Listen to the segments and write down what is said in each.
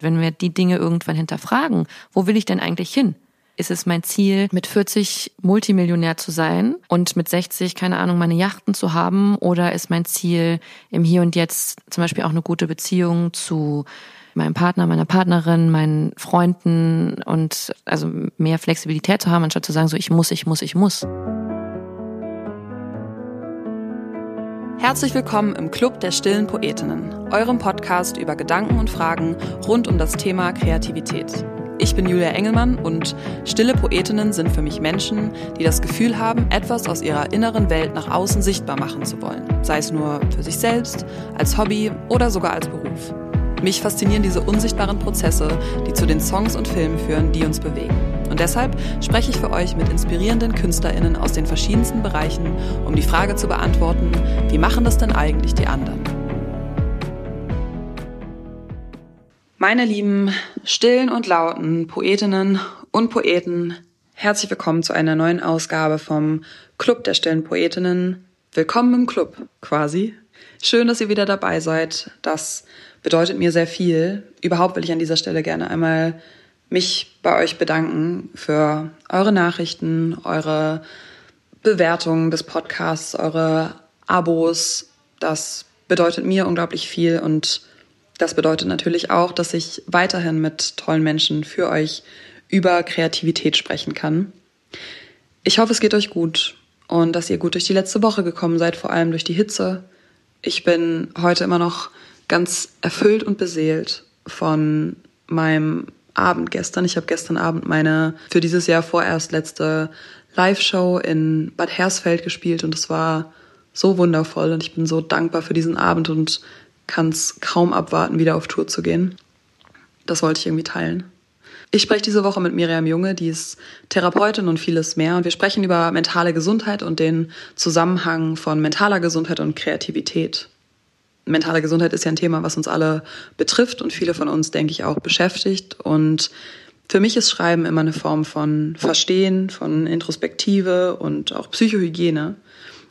Wenn wir die Dinge irgendwann hinterfragen, wo will ich denn eigentlich hin? Ist es mein Ziel, mit 40 Multimillionär zu sein und mit 60, keine Ahnung, meine Yachten zu haben? Oder ist mein Ziel, im Hier und Jetzt zum Beispiel auch eine gute Beziehung zu meinem Partner, meiner Partnerin, meinen Freunden und also mehr Flexibilität zu haben, anstatt zu sagen, so ich muss, ich muss, ich muss. Herzlich willkommen im Club der stillen Poetinnen, eurem Podcast über Gedanken und Fragen rund um das Thema Kreativität. Ich bin Julia Engelmann und stille Poetinnen sind für mich Menschen, die das Gefühl haben, etwas aus ihrer inneren Welt nach außen sichtbar machen zu wollen, sei es nur für sich selbst, als Hobby oder sogar als Beruf. Mich faszinieren diese unsichtbaren Prozesse, die zu den Songs und Filmen führen, die uns bewegen. Und deshalb spreche ich für euch mit inspirierenden KünstlerInnen aus den verschiedensten Bereichen, um die Frage zu beantworten, wie machen das denn eigentlich die anderen? Meine lieben stillen und lauten Poetinnen und Poeten, herzlich willkommen zu einer neuen Ausgabe vom Club der stillen Poetinnen. Willkommen im Club, quasi. Schön, dass ihr wieder dabei seid. Das bedeutet mir sehr viel. Überhaupt will ich an dieser Stelle gerne einmal mich bei euch bedanken für eure Nachrichten, eure Bewertungen des Podcasts, eure Abos. Das bedeutet mir unglaublich viel und das bedeutet natürlich auch, dass ich weiterhin mit tollen Menschen für euch über Kreativität sprechen kann. Ich hoffe, es geht euch gut und dass ihr gut durch die letzte Woche gekommen seid, vor allem durch die Hitze. Ich bin heute immer noch ganz erfüllt und beseelt von meinem Abend gestern. Ich habe gestern Abend meine für dieses Jahr vorerst letzte Live-Show in Bad Hersfeld gespielt und es war so wundervoll und ich bin so dankbar für diesen Abend und kann es kaum abwarten, wieder auf Tour zu gehen. Das wollte ich irgendwie teilen. Ich spreche diese Woche mit Miriam Junge, die ist Therapeutin und vieles mehr. Und wir sprechen über mentale Gesundheit und den Zusammenhang von mentaler Gesundheit und Kreativität mentale Gesundheit ist ja ein Thema, was uns alle betrifft und viele von uns, denke ich, auch beschäftigt. Und für mich ist Schreiben immer eine Form von Verstehen, von Introspektive und auch Psychohygiene.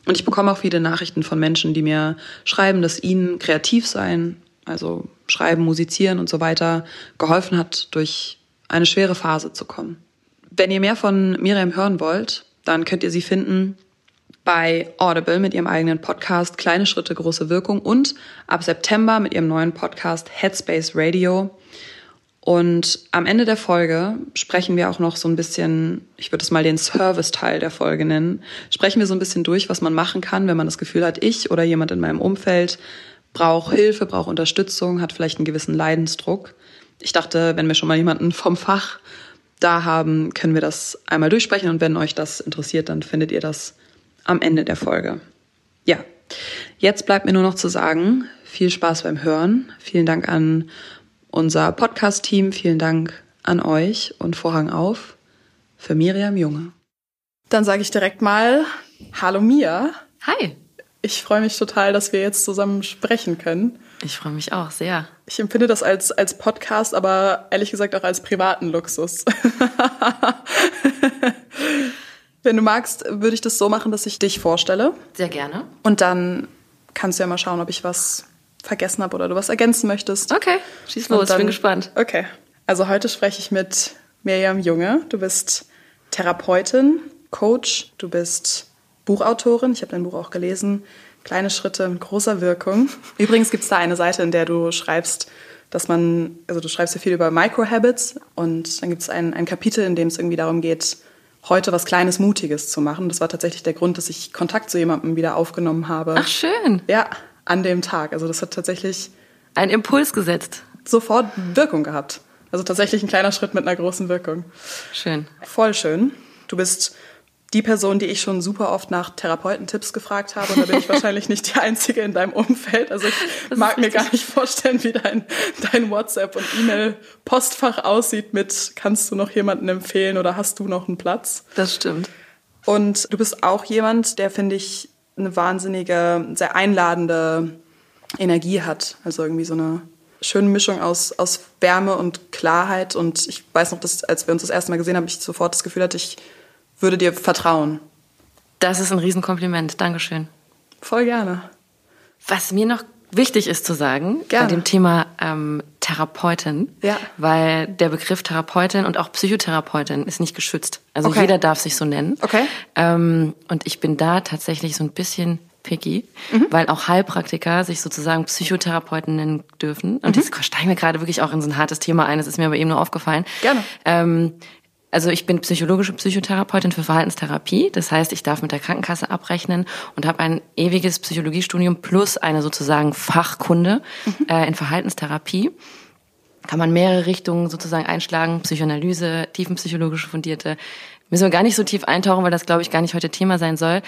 Und ich bekomme auch viele Nachrichten von Menschen, die mir schreiben, dass ihnen kreativ sein, also schreiben, musizieren und so weiter, geholfen hat, durch eine schwere Phase zu kommen. Wenn ihr mehr von Miriam hören wollt, dann könnt ihr sie finden bei Audible mit ihrem eigenen Podcast Kleine Schritte, große Wirkung und ab September mit ihrem neuen Podcast Headspace Radio. Und am Ende der Folge sprechen wir auch noch so ein bisschen, ich würde es mal den Service-Teil der Folge nennen, sprechen wir so ein bisschen durch, was man machen kann, wenn man das Gefühl hat, ich oder jemand in meinem Umfeld braucht Hilfe, braucht Unterstützung, hat vielleicht einen gewissen Leidensdruck. Ich dachte, wenn wir schon mal jemanden vom Fach da haben, können wir das einmal durchsprechen und wenn euch das interessiert, dann findet ihr das am Ende der Folge. Ja, jetzt bleibt mir nur noch zu sagen, viel Spaß beim Hören. Vielen Dank an unser Podcast-Team, vielen Dank an euch und Vorhang auf für Miriam Junge. Dann sage ich direkt mal Hallo Mia. Hi. Ich freue mich total, dass wir jetzt zusammen sprechen können. Ich freue mich auch sehr. Ich empfinde das als, als Podcast, aber ehrlich gesagt auch als privaten Luxus. Wenn du magst, würde ich das so machen, dass ich dich vorstelle. Sehr gerne. Und dann kannst du ja mal schauen, ob ich was vergessen habe oder du was ergänzen möchtest. Okay, schieß los, dann, ich bin gespannt. Okay. Also heute spreche ich mit Miriam Junge. Du bist Therapeutin, Coach, du bist Buchautorin. Ich habe dein Buch auch gelesen. Kleine Schritte mit großer Wirkung. Übrigens gibt es da eine Seite, in der du schreibst, dass man, also du schreibst ja viel über Microhabits und dann gibt es ein, ein Kapitel, in dem es irgendwie darum geht, heute was Kleines, Mutiges zu machen. Das war tatsächlich der Grund, dass ich Kontakt zu jemandem wieder aufgenommen habe. Ach, schön. Ja, an dem Tag. Also das hat tatsächlich... Ein Impuls gesetzt. Sofort Wirkung gehabt. Also tatsächlich ein kleiner Schritt mit einer großen Wirkung. Schön. Voll schön. Du bist die Person, die ich schon super oft nach Therapeutentipps gefragt habe. Und da bin ich wahrscheinlich nicht die Einzige in deinem Umfeld. Also ich das mag mir gar nicht vorstellen, wie dein, dein WhatsApp- und E-Mail-Postfach aussieht mit, kannst du noch jemanden empfehlen oder hast du noch einen Platz? Das stimmt. Und du bist auch jemand, der, finde ich, eine wahnsinnige, sehr einladende Energie hat. Also irgendwie so eine schöne Mischung aus, aus Wärme und Klarheit. Und ich weiß noch, dass als wir uns das erste Mal gesehen haben, ich sofort das Gefühl hatte, ich würde dir vertrauen. Das ist ein Riesenkompliment. Dankeschön. Voll gerne. Was mir noch wichtig ist zu sagen, gerne. bei dem Thema ähm, Therapeutin, Ja. weil der Begriff Therapeutin und auch Psychotherapeutin ist nicht geschützt. Also Okay. jeder darf sich so nennen. Okay. Ähm, und ich bin da tatsächlich so ein bisschen picky, Mhm. weil auch Heilpraktiker sich sozusagen Psychotherapeuten nennen dürfen. Und jetzt steigen wir gerade wirklich auch in so ein hartes Thema ein. Das ist mir aber eben nur aufgefallen. Gerne. Ähm, also ich bin psychologische Psychotherapeutin für Verhaltenstherapie. Das heißt, ich darf mit der Krankenkasse abrechnen und habe ein ewiges Psychologiestudium plus eine sozusagen Fachkunde äh, in Verhaltenstherapie. Kann man mehrere Richtungen sozusagen einschlagen, Psychoanalyse, tiefenpsychologische fundierte. Müssen wir gar nicht so tief eintauchen, weil das, glaube ich, gar nicht heute Thema sein soll.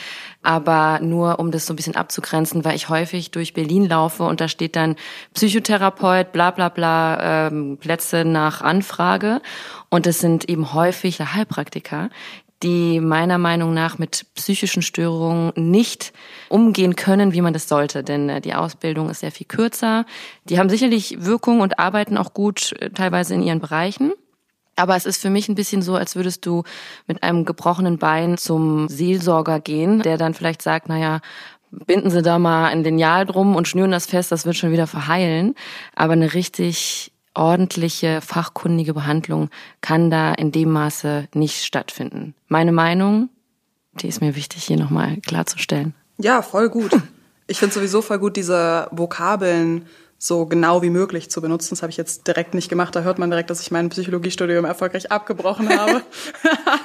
Aber nur, um das so ein bisschen abzugrenzen, weil ich häufig durch Berlin laufe und da steht dann Psychotherapeut, bla bla bla, ähm, Plätze nach Anfrage. Und es sind eben häufig Heilpraktiker, die meiner Meinung nach mit psychischen Störungen nicht umgehen können, wie man das sollte. Denn äh, die Ausbildung ist sehr viel kürzer. Die haben sicherlich Wirkung und arbeiten auch gut äh, teilweise in ihren Bereichen. Aber es ist für mich ein bisschen so, als würdest du mit einem gebrochenen Bein zum Seelsorger gehen, der dann vielleicht sagt, naja, binden Sie da mal ein Lineal drum und schnüren das fest, das wird schon wieder verheilen. Aber eine richtig ordentliche, fachkundige Behandlung kann da in dem Maße nicht stattfinden. Meine Meinung, die ist mir wichtig hier nochmal klarzustellen. Ja, voll gut. Ich finde sowieso voll gut, diese Vokabeln so genau wie möglich zu benutzen. Das habe ich jetzt direkt nicht gemacht. Da hört man direkt, dass ich mein Psychologiestudium erfolgreich abgebrochen habe.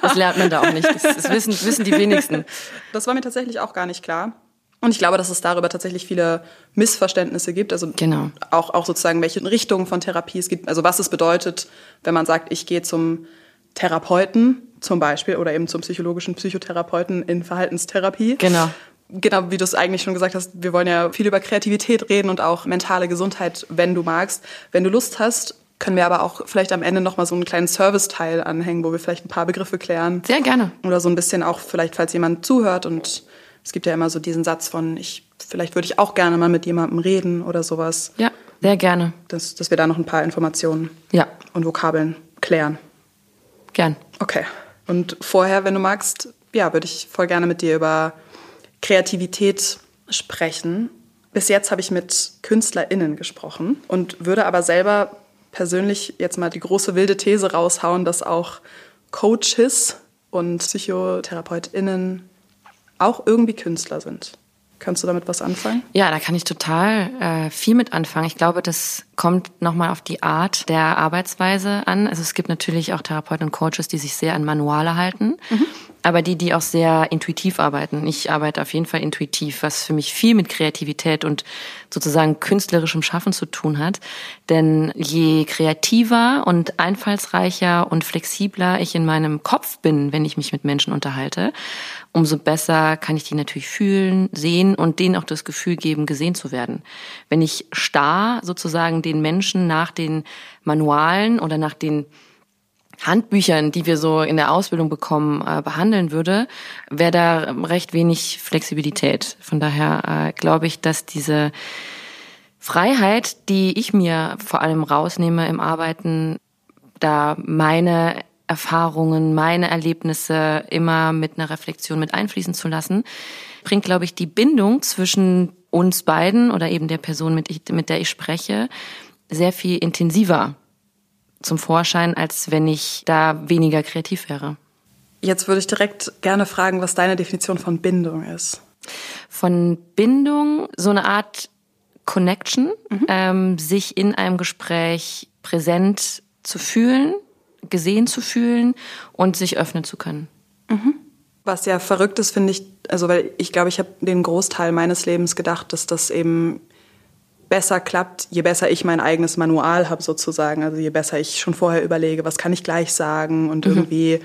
Das lernt man da auch nicht. Das, das wissen, wissen die wenigsten. Das war mir tatsächlich auch gar nicht klar. Und ich glaube, dass es darüber tatsächlich viele Missverständnisse gibt. Also Genau. auch, auch sozusagen, welche Richtungen von Therapie es gibt. Also was es bedeutet, wenn man sagt, ich gehe zum Therapeuten zum Beispiel oder eben zum psychologischen Psychotherapeuten in Verhaltenstherapie. Genau. Genau, wie du es eigentlich schon gesagt hast, wir wollen ja viel über Kreativität reden und auch mentale Gesundheit, wenn du magst. Wenn du Lust hast, können wir aber auch vielleicht am Ende noch mal so einen kleinen Service-Teil anhängen, wo wir vielleicht ein paar Begriffe klären. Sehr gerne. Oder so ein bisschen auch vielleicht, falls jemand zuhört und es gibt ja immer so diesen Satz von, ich, vielleicht würde ich auch gerne mal mit jemandem reden oder sowas, Ja, sehr gerne. dass, dass wir da noch ein paar Informationen Ja, und Vokabeln klären. gern. Okay. Und vorher, wenn du magst, ja, würde ich voll gerne mit dir über Kreativität sprechen. Bis jetzt habe ich mit KünstlerInnen gesprochen und würde aber selber persönlich jetzt mal die große wilde These raushauen, dass auch Coaches und PsychotherapeutInnen auch irgendwie Künstler sind. Kannst du damit was anfangen? Ja, da kann ich total äh, viel mit anfangen. Ich glaube, das kommt nochmal auf die Art der Arbeitsweise an. Also es gibt natürlich auch Therapeuten und Coaches, die sich sehr an Manuale halten, aber die, die auch sehr intuitiv arbeiten. Ich arbeite auf jeden Fall intuitiv, was für mich viel mit Kreativität und sozusagen künstlerischem Schaffen zu tun hat. Denn je kreativer und einfallsreicher und flexibler ich in meinem Kopf bin, wenn ich mich mit Menschen unterhalte, umso besser kann ich die natürlich fühlen, sehen und denen auch das Gefühl geben, gesehen zu werden. Wenn ich starr sozusagen den Menschen nach den Manualen oder nach den Handbüchern, die wir so in der Ausbildung bekommen, äh, behandeln würde, wäre da recht wenig Flexibilität. Von daher äh, glaube ich, dass diese Freiheit, die ich mir vor allem rausnehme im Arbeiten, da meine Erfahrungen, meine Erlebnisse immer mit einer Reflexion mit einfließen zu lassen, bringt, glaube ich, die Bindung zwischen uns beiden oder eben der Person, mit, ich, mit der ich spreche, sehr viel intensiver zum Vorschein, als wenn ich da weniger kreativ wäre. Jetzt würde ich direkt gerne fragen, was deine Definition von Bindung ist. Von Bindung so eine Art Connection, ähm, sich in einem Gespräch präsent zu fühlen, gesehen zu fühlen und sich öffnen zu können. Was ja verrückt ist, finde ich, also weil ich glaube, ich habe den Großteil meines Lebens gedacht, dass das eben besser klappt, je besser ich mein eigenes Manual habe sozusagen. Also je besser ich schon vorher überlege, was kann ich gleich sagen und irgendwie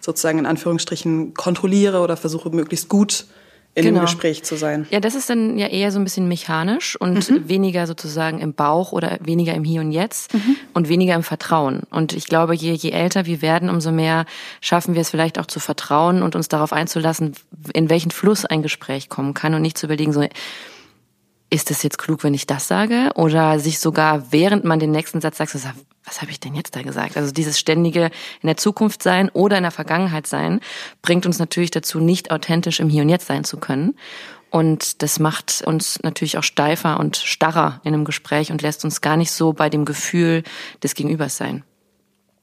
sozusagen in Anführungsstrichen kontrolliere oder versuche möglichst gut in Genau. dem Gespräch zu sein. Ja, das ist dann ja eher so ein bisschen mechanisch und weniger sozusagen im Bauch oder weniger im Hier und Jetzt und weniger im Vertrauen. Und ich glaube, je, je älter wir werden, umso mehr schaffen wir es vielleicht auch zu vertrauen und uns darauf einzulassen, in welchen Fluss ein Gespräch kommen kann und nicht zu überlegen, so, ist es jetzt klug, wenn ich das sage? Oder sich sogar, während man den nächsten Satz sagt, so, was habe ich denn jetzt da gesagt? Also dieses ständige in der Zukunft sein oder in der Vergangenheit sein, bringt uns natürlich dazu, nicht authentisch im Hier und Jetzt sein zu können. Und das macht uns natürlich auch steifer und starrer in einem Gespräch und lässt uns gar nicht so bei dem Gefühl des Gegenübers sein.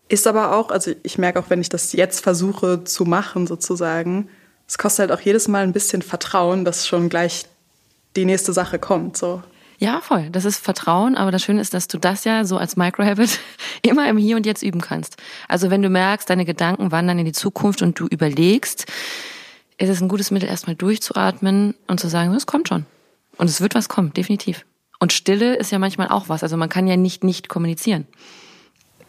Ist aber auch, also ich merke auch, wenn ich das jetzt versuche zu machen, sozusagen, es kostet halt auch jedes Mal ein bisschen Vertrauen, dass schon gleich die nächste Sache kommt. So. Ja, voll. Das ist Vertrauen, aber das Schöne ist, dass du das ja so als Microhabit immer im Hier und Jetzt üben kannst. Also wenn du merkst, deine Gedanken wandern in die Zukunft und du überlegst, ist es ein gutes Mittel, erstmal durchzuatmen und zu sagen, es kommt schon. Und es wird was kommen, definitiv. Und Stille ist ja manchmal auch was. Also man kann ja nicht nicht kommunizieren.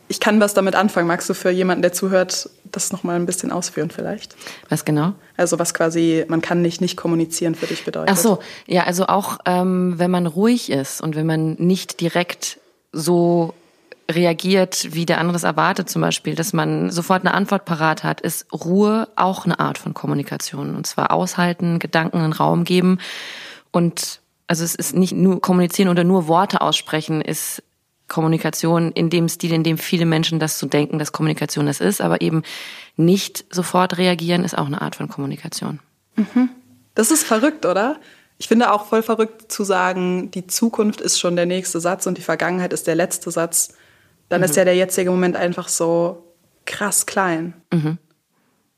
Ich kann was damit anfangen. Magst du für jemanden, der zuhört, das nochmal ein bisschen ausführen vielleicht? Was genau? Also was quasi, man kann nicht nicht kommunizieren für dich bedeutet. Ach so, ja, also auch ähm, wenn man ruhig ist und wenn man nicht direkt so reagiert, wie der andere es erwartet, zum Beispiel, dass man sofort eine Antwort parat hat, ist Ruhe auch eine Art von Kommunikation. Und zwar aushalten, Gedanken einen Raum geben. Und also es ist nicht nur kommunizieren oder nur Worte aussprechen, ist Kommunikation in dem Stil, in dem viele Menschen das so denken, dass Kommunikation das ist, aber eben nicht sofort reagieren, ist auch eine Art von Kommunikation. Mhm. Das ist verrückt, oder? Ich finde auch voll verrückt zu sagen, die Zukunft ist schon der nächste Satz und die Vergangenheit ist der letzte Satz dann mhm. ist ja der jetzige Moment einfach so krass klein. Mhm.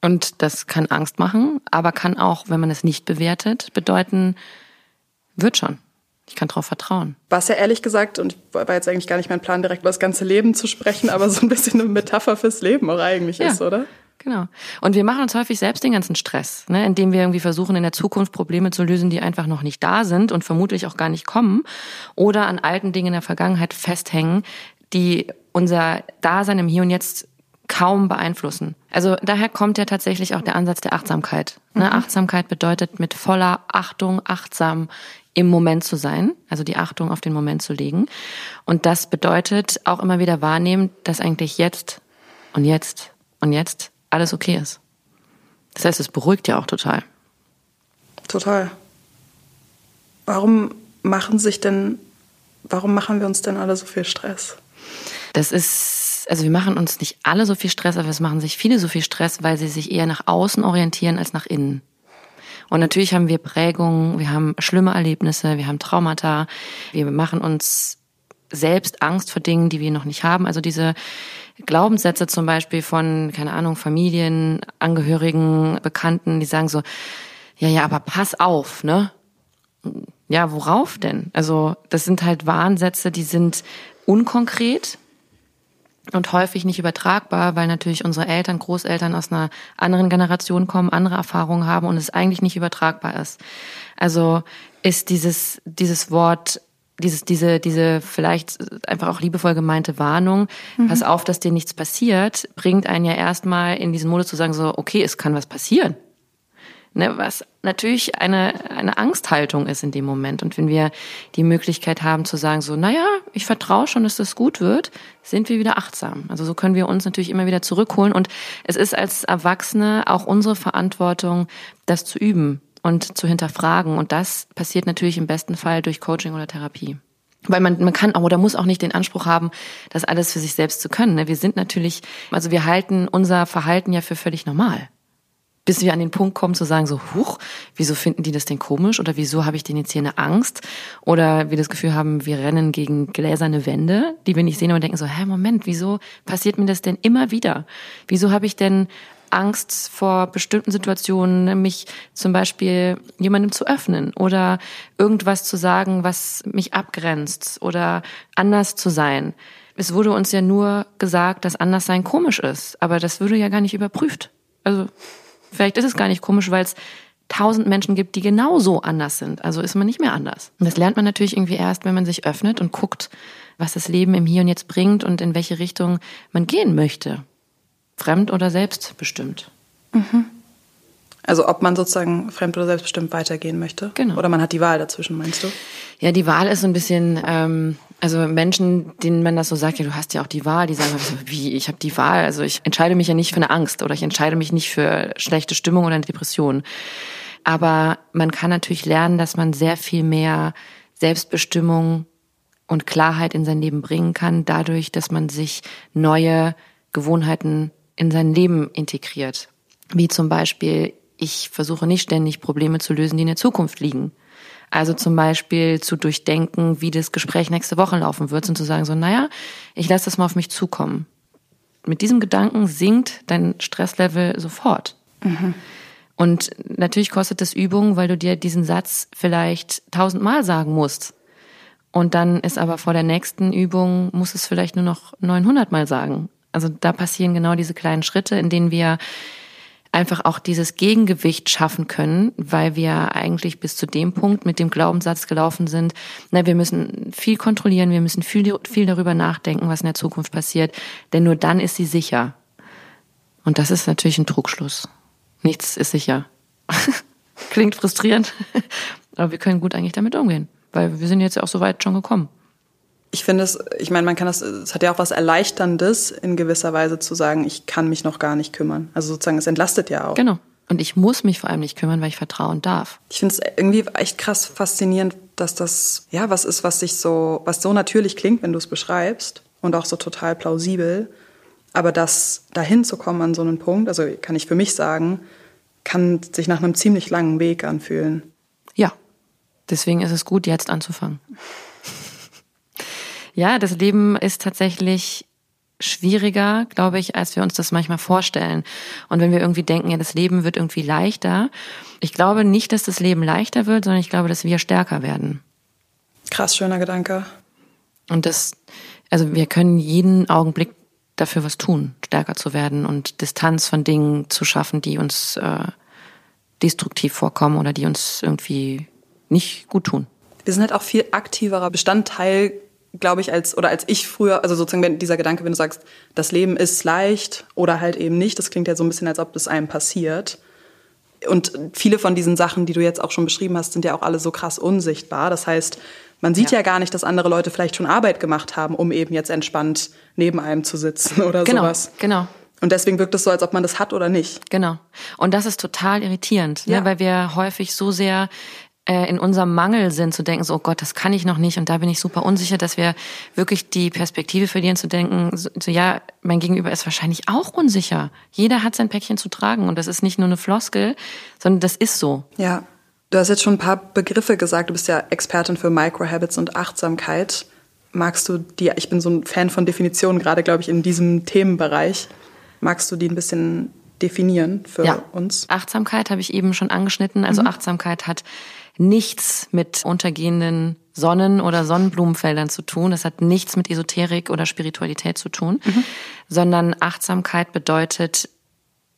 Und das kann Angst machen, aber kann auch, wenn man es nicht bewertet, bedeuten, wird schon. Ich kann darauf vertrauen. Was ja ehrlich gesagt, und war jetzt eigentlich gar nicht mein Plan, direkt über das ganze Leben zu sprechen, aber so ein bisschen eine Metapher fürs Leben auch eigentlich ja, ist, oder? Genau. Und wir machen uns häufig selbst den ganzen Stress, ne, indem wir irgendwie versuchen, in der Zukunft Probleme zu lösen, die einfach noch nicht da sind und vermutlich auch gar nicht kommen. Oder an alten Dingen in der Vergangenheit festhängen, die unser Dasein im Hier und Jetzt kaum beeinflussen. Also daher kommt ja tatsächlich auch der Ansatz der Achtsamkeit. Ne? Mhm. Achtsamkeit bedeutet mit voller Achtung, achtsam im Moment zu sein, also die Achtung auf den Moment zu legen. Und das bedeutet auch immer wieder wahrnehmen, dass eigentlich jetzt und jetzt und jetzt alles okay ist. Das heißt, es beruhigt ja auch total. Total. Warum machen sich denn, warum machen wir uns denn alle so viel Stress? Das ist, also wir machen uns nicht alle so viel Stress, aber es machen sich viele so viel Stress, weil sie sich eher nach außen orientieren als nach innen. Und natürlich haben wir Prägungen, wir haben schlimme Erlebnisse, wir haben Traumata, wir machen uns selbst Angst vor Dingen, die wir noch nicht haben. Also diese Glaubenssätze zum Beispiel von, keine Ahnung, Familien, Angehörigen, Bekannten, die sagen so, ja, ja, aber pass auf, ne? Ja, worauf denn? Also das sind halt Warnsätze, die sind unkonkret, und häufig nicht übertragbar, weil natürlich unsere Eltern, Großeltern aus einer anderen Generation kommen, andere Erfahrungen haben und es eigentlich nicht übertragbar ist. Also ist dieses, dieses Wort, dieses, diese, diese vielleicht einfach auch liebevoll gemeinte Warnung, mhm. pass auf, dass dir nichts passiert, bringt einen ja erstmal in diesen Modus zu sagen, so, okay, es kann was passieren. Ne, was natürlich eine, eine Angsthaltung ist in dem Moment. Und wenn wir die Möglichkeit haben zu sagen, so, naja, ich vertraue schon, dass das gut wird, sind wir wieder achtsam. Also so können wir uns natürlich immer wieder zurückholen. Und es ist als Erwachsene auch unsere Verantwortung, das zu üben und zu hinterfragen. Und das passiert natürlich im besten Fall durch Coaching oder Therapie. Weil man, man kann auch oder muss auch nicht den Anspruch haben, das alles für sich selbst zu können. Ne? Wir sind natürlich, also wir halten unser Verhalten ja für völlig normal bis wir an den Punkt kommen zu sagen, so, huch, wieso finden die das denn komisch oder wieso habe ich denn jetzt hier eine Angst oder wir das Gefühl haben, wir rennen gegen gläserne Wände, die wir nicht sehen und denken so, hä, Moment, wieso passiert mir das denn immer wieder? Wieso habe ich denn Angst vor bestimmten Situationen, mich zum Beispiel jemandem zu öffnen oder irgendwas zu sagen, was mich abgrenzt oder anders zu sein. Es wurde uns ja nur gesagt, dass Anderssein komisch ist, aber das würde ja gar nicht überprüft. Also Vielleicht ist es gar nicht komisch, weil es tausend Menschen gibt, die genauso anders sind. Also ist man nicht mehr anders. Und das lernt man natürlich irgendwie erst, wenn man sich öffnet und guckt, was das Leben im Hier und Jetzt bringt und in welche Richtung man gehen möchte. Fremd oder selbstbestimmt. Mhm. Also ob man sozusagen fremd oder selbstbestimmt weitergehen möchte. Genau. Oder man hat die Wahl dazwischen, meinst du? Ja, die Wahl ist so ein bisschen, ähm, also Menschen, denen man das so sagt, ja, du hast ja auch die Wahl, die sagen, wie, ich habe die Wahl. Also ich entscheide mich ja nicht für eine Angst oder ich entscheide mich nicht für schlechte Stimmung oder eine Depression. Aber man kann natürlich lernen, dass man sehr viel mehr Selbstbestimmung und Klarheit in sein Leben bringen kann, dadurch, dass man sich neue Gewohnheiten in sein Leben integriert. Wie zum Beispiel ich versuche nicht ständig Probleme zu lösen, die in der Zukunft liegen. Also zum Beispiel zu durchdenken, wie das Gespräch nächste Woche laufen wird und zu sagen so, naja, ich lasse das mal auf mich zukommen. Mit diesem Gedanken sinkt dein Stresslevel sofort. Mhm. Und natürlich kostet das Übung, weil du dir diesen Satz vielleicht tausendmal sagen musst. Und dann ist aber vor der nächsten Übung, muss es vielleicht nur noch 900 Mal sagen. Also da passieren genau diese kleinen Schritte, in denen wir einfach auch dieses Gegengewicht schaffen können, weil wir eigentlich bis zu dem Punkt mit dem Glaubenssatz gelaufen sind, na, wir müssen viel kontrollieren, wir müssen viel, viel darüber nachdenken, was in der Zukunft passiert, denn nur dann ist sie sicher. Und das ist natürlich ein Trugschluss. Nichts ist sicher. Klingt frustrierend, aber wir können gut eigentlich damit umgehen, weil wir sind jetzt auch so weit schon gekommen ich finde es, ich meine, man kann das, es hat ja auch was Erleichterndes in gewisser Weise zu sagen, ich kann mich noch gar nicht kümmern. Also sozusagen, es entlastet ja auch. Genau. Und ich muss mich vor allem nicht kümmern, weil ich vertrauen darf. Ich finde es irgendwie echt krass faszinierend, dass das, ja, was ist, was sich so, was so natürlich klingt, wenn du es beschreibst und auch so total plausibel. Aber das dahin zu kommen an so einen Punkt, also kann ich für mich sagen, kann sich nach einem ziemlich langen Weg anfühlen. Ja. Deswegen ist es gut, jetzt anzufangen. Ja, das Leben ist tatsächlich schwieriger, glaube ich, als wir uns das manchmal vorstellen. Und wenn wir irgendwie denken, ja, das Leben wird irgendwie leichter, ich glaube nicht, dass das Leben leichter wird, sondern ich glaube, dass wir stärker werden. Krass, schöner Gedanke. Und das, also wir können jeden Augenblick dafür was tun, stärker zu werden und Distanz von Dingen zu schaffen, die uns äh, destruktiv vorkommen oder die uns irgendwie nicht gut tun. Wir sind halt auch viel aktiverer Bestandteil glaube ich, als, oder als ich früher, also sozusagen wenn dieser Gedanke, wenn du sagst, das Leben ist leicht oder halt eben nicht, das klingt ja so ein bisschen, als ob das einem passiert. Und viele von diesen Sachen, die du jetzt auch schon beschrieben hast, sind ja auch alle so krass unsichtbar. Das heißt, man sieht ja, ja gar nicht, dass andere Leute vielleicht schon Arbeit gemacht haben, um eben jetzt entspannt neben einem zu sitzen oder genau, sowas. Genau. Und deswegen wirkt es so, als ob man das hat oder nicht. Genau. Und das ist total irritierend, ne? ja. ne, weil wir häufig so sehr in unserem Mangel sind, zu denken, so oh Gott, das kann ich noch nicht und da bin ich super unsicher, dass wir wirklich die Perspektive verlieren, zu denken, so, so ja, mein Gegenüber ist wahrscheinlich auch unsicher. Jeder hat sein Päckchen zu tragen und das ist nicht nur eine Floskel, sondern das ist so. Ja, du hast jetzt schon ein paar Begriffe gesagt. Du bist ja Expertin für Microhabits und Achtsamkeit. Magst du die, ich bin so ein Fan von Definitionen, gerade glaube ich in diesem Themenbereich. Magst du die ein bisschen definieren für ja. uns? Achtsamkeit habe ich eben schon angeschnitten. Also mhm. Achtsamkeit hat nichts mit untergehenden Sonnen- oder Sonnenblumenfeldern zu tun. Das hat nichts mit Esoterik oder Spiritualität zu tun, mhm. sondern Achtsamkeit bedeutet,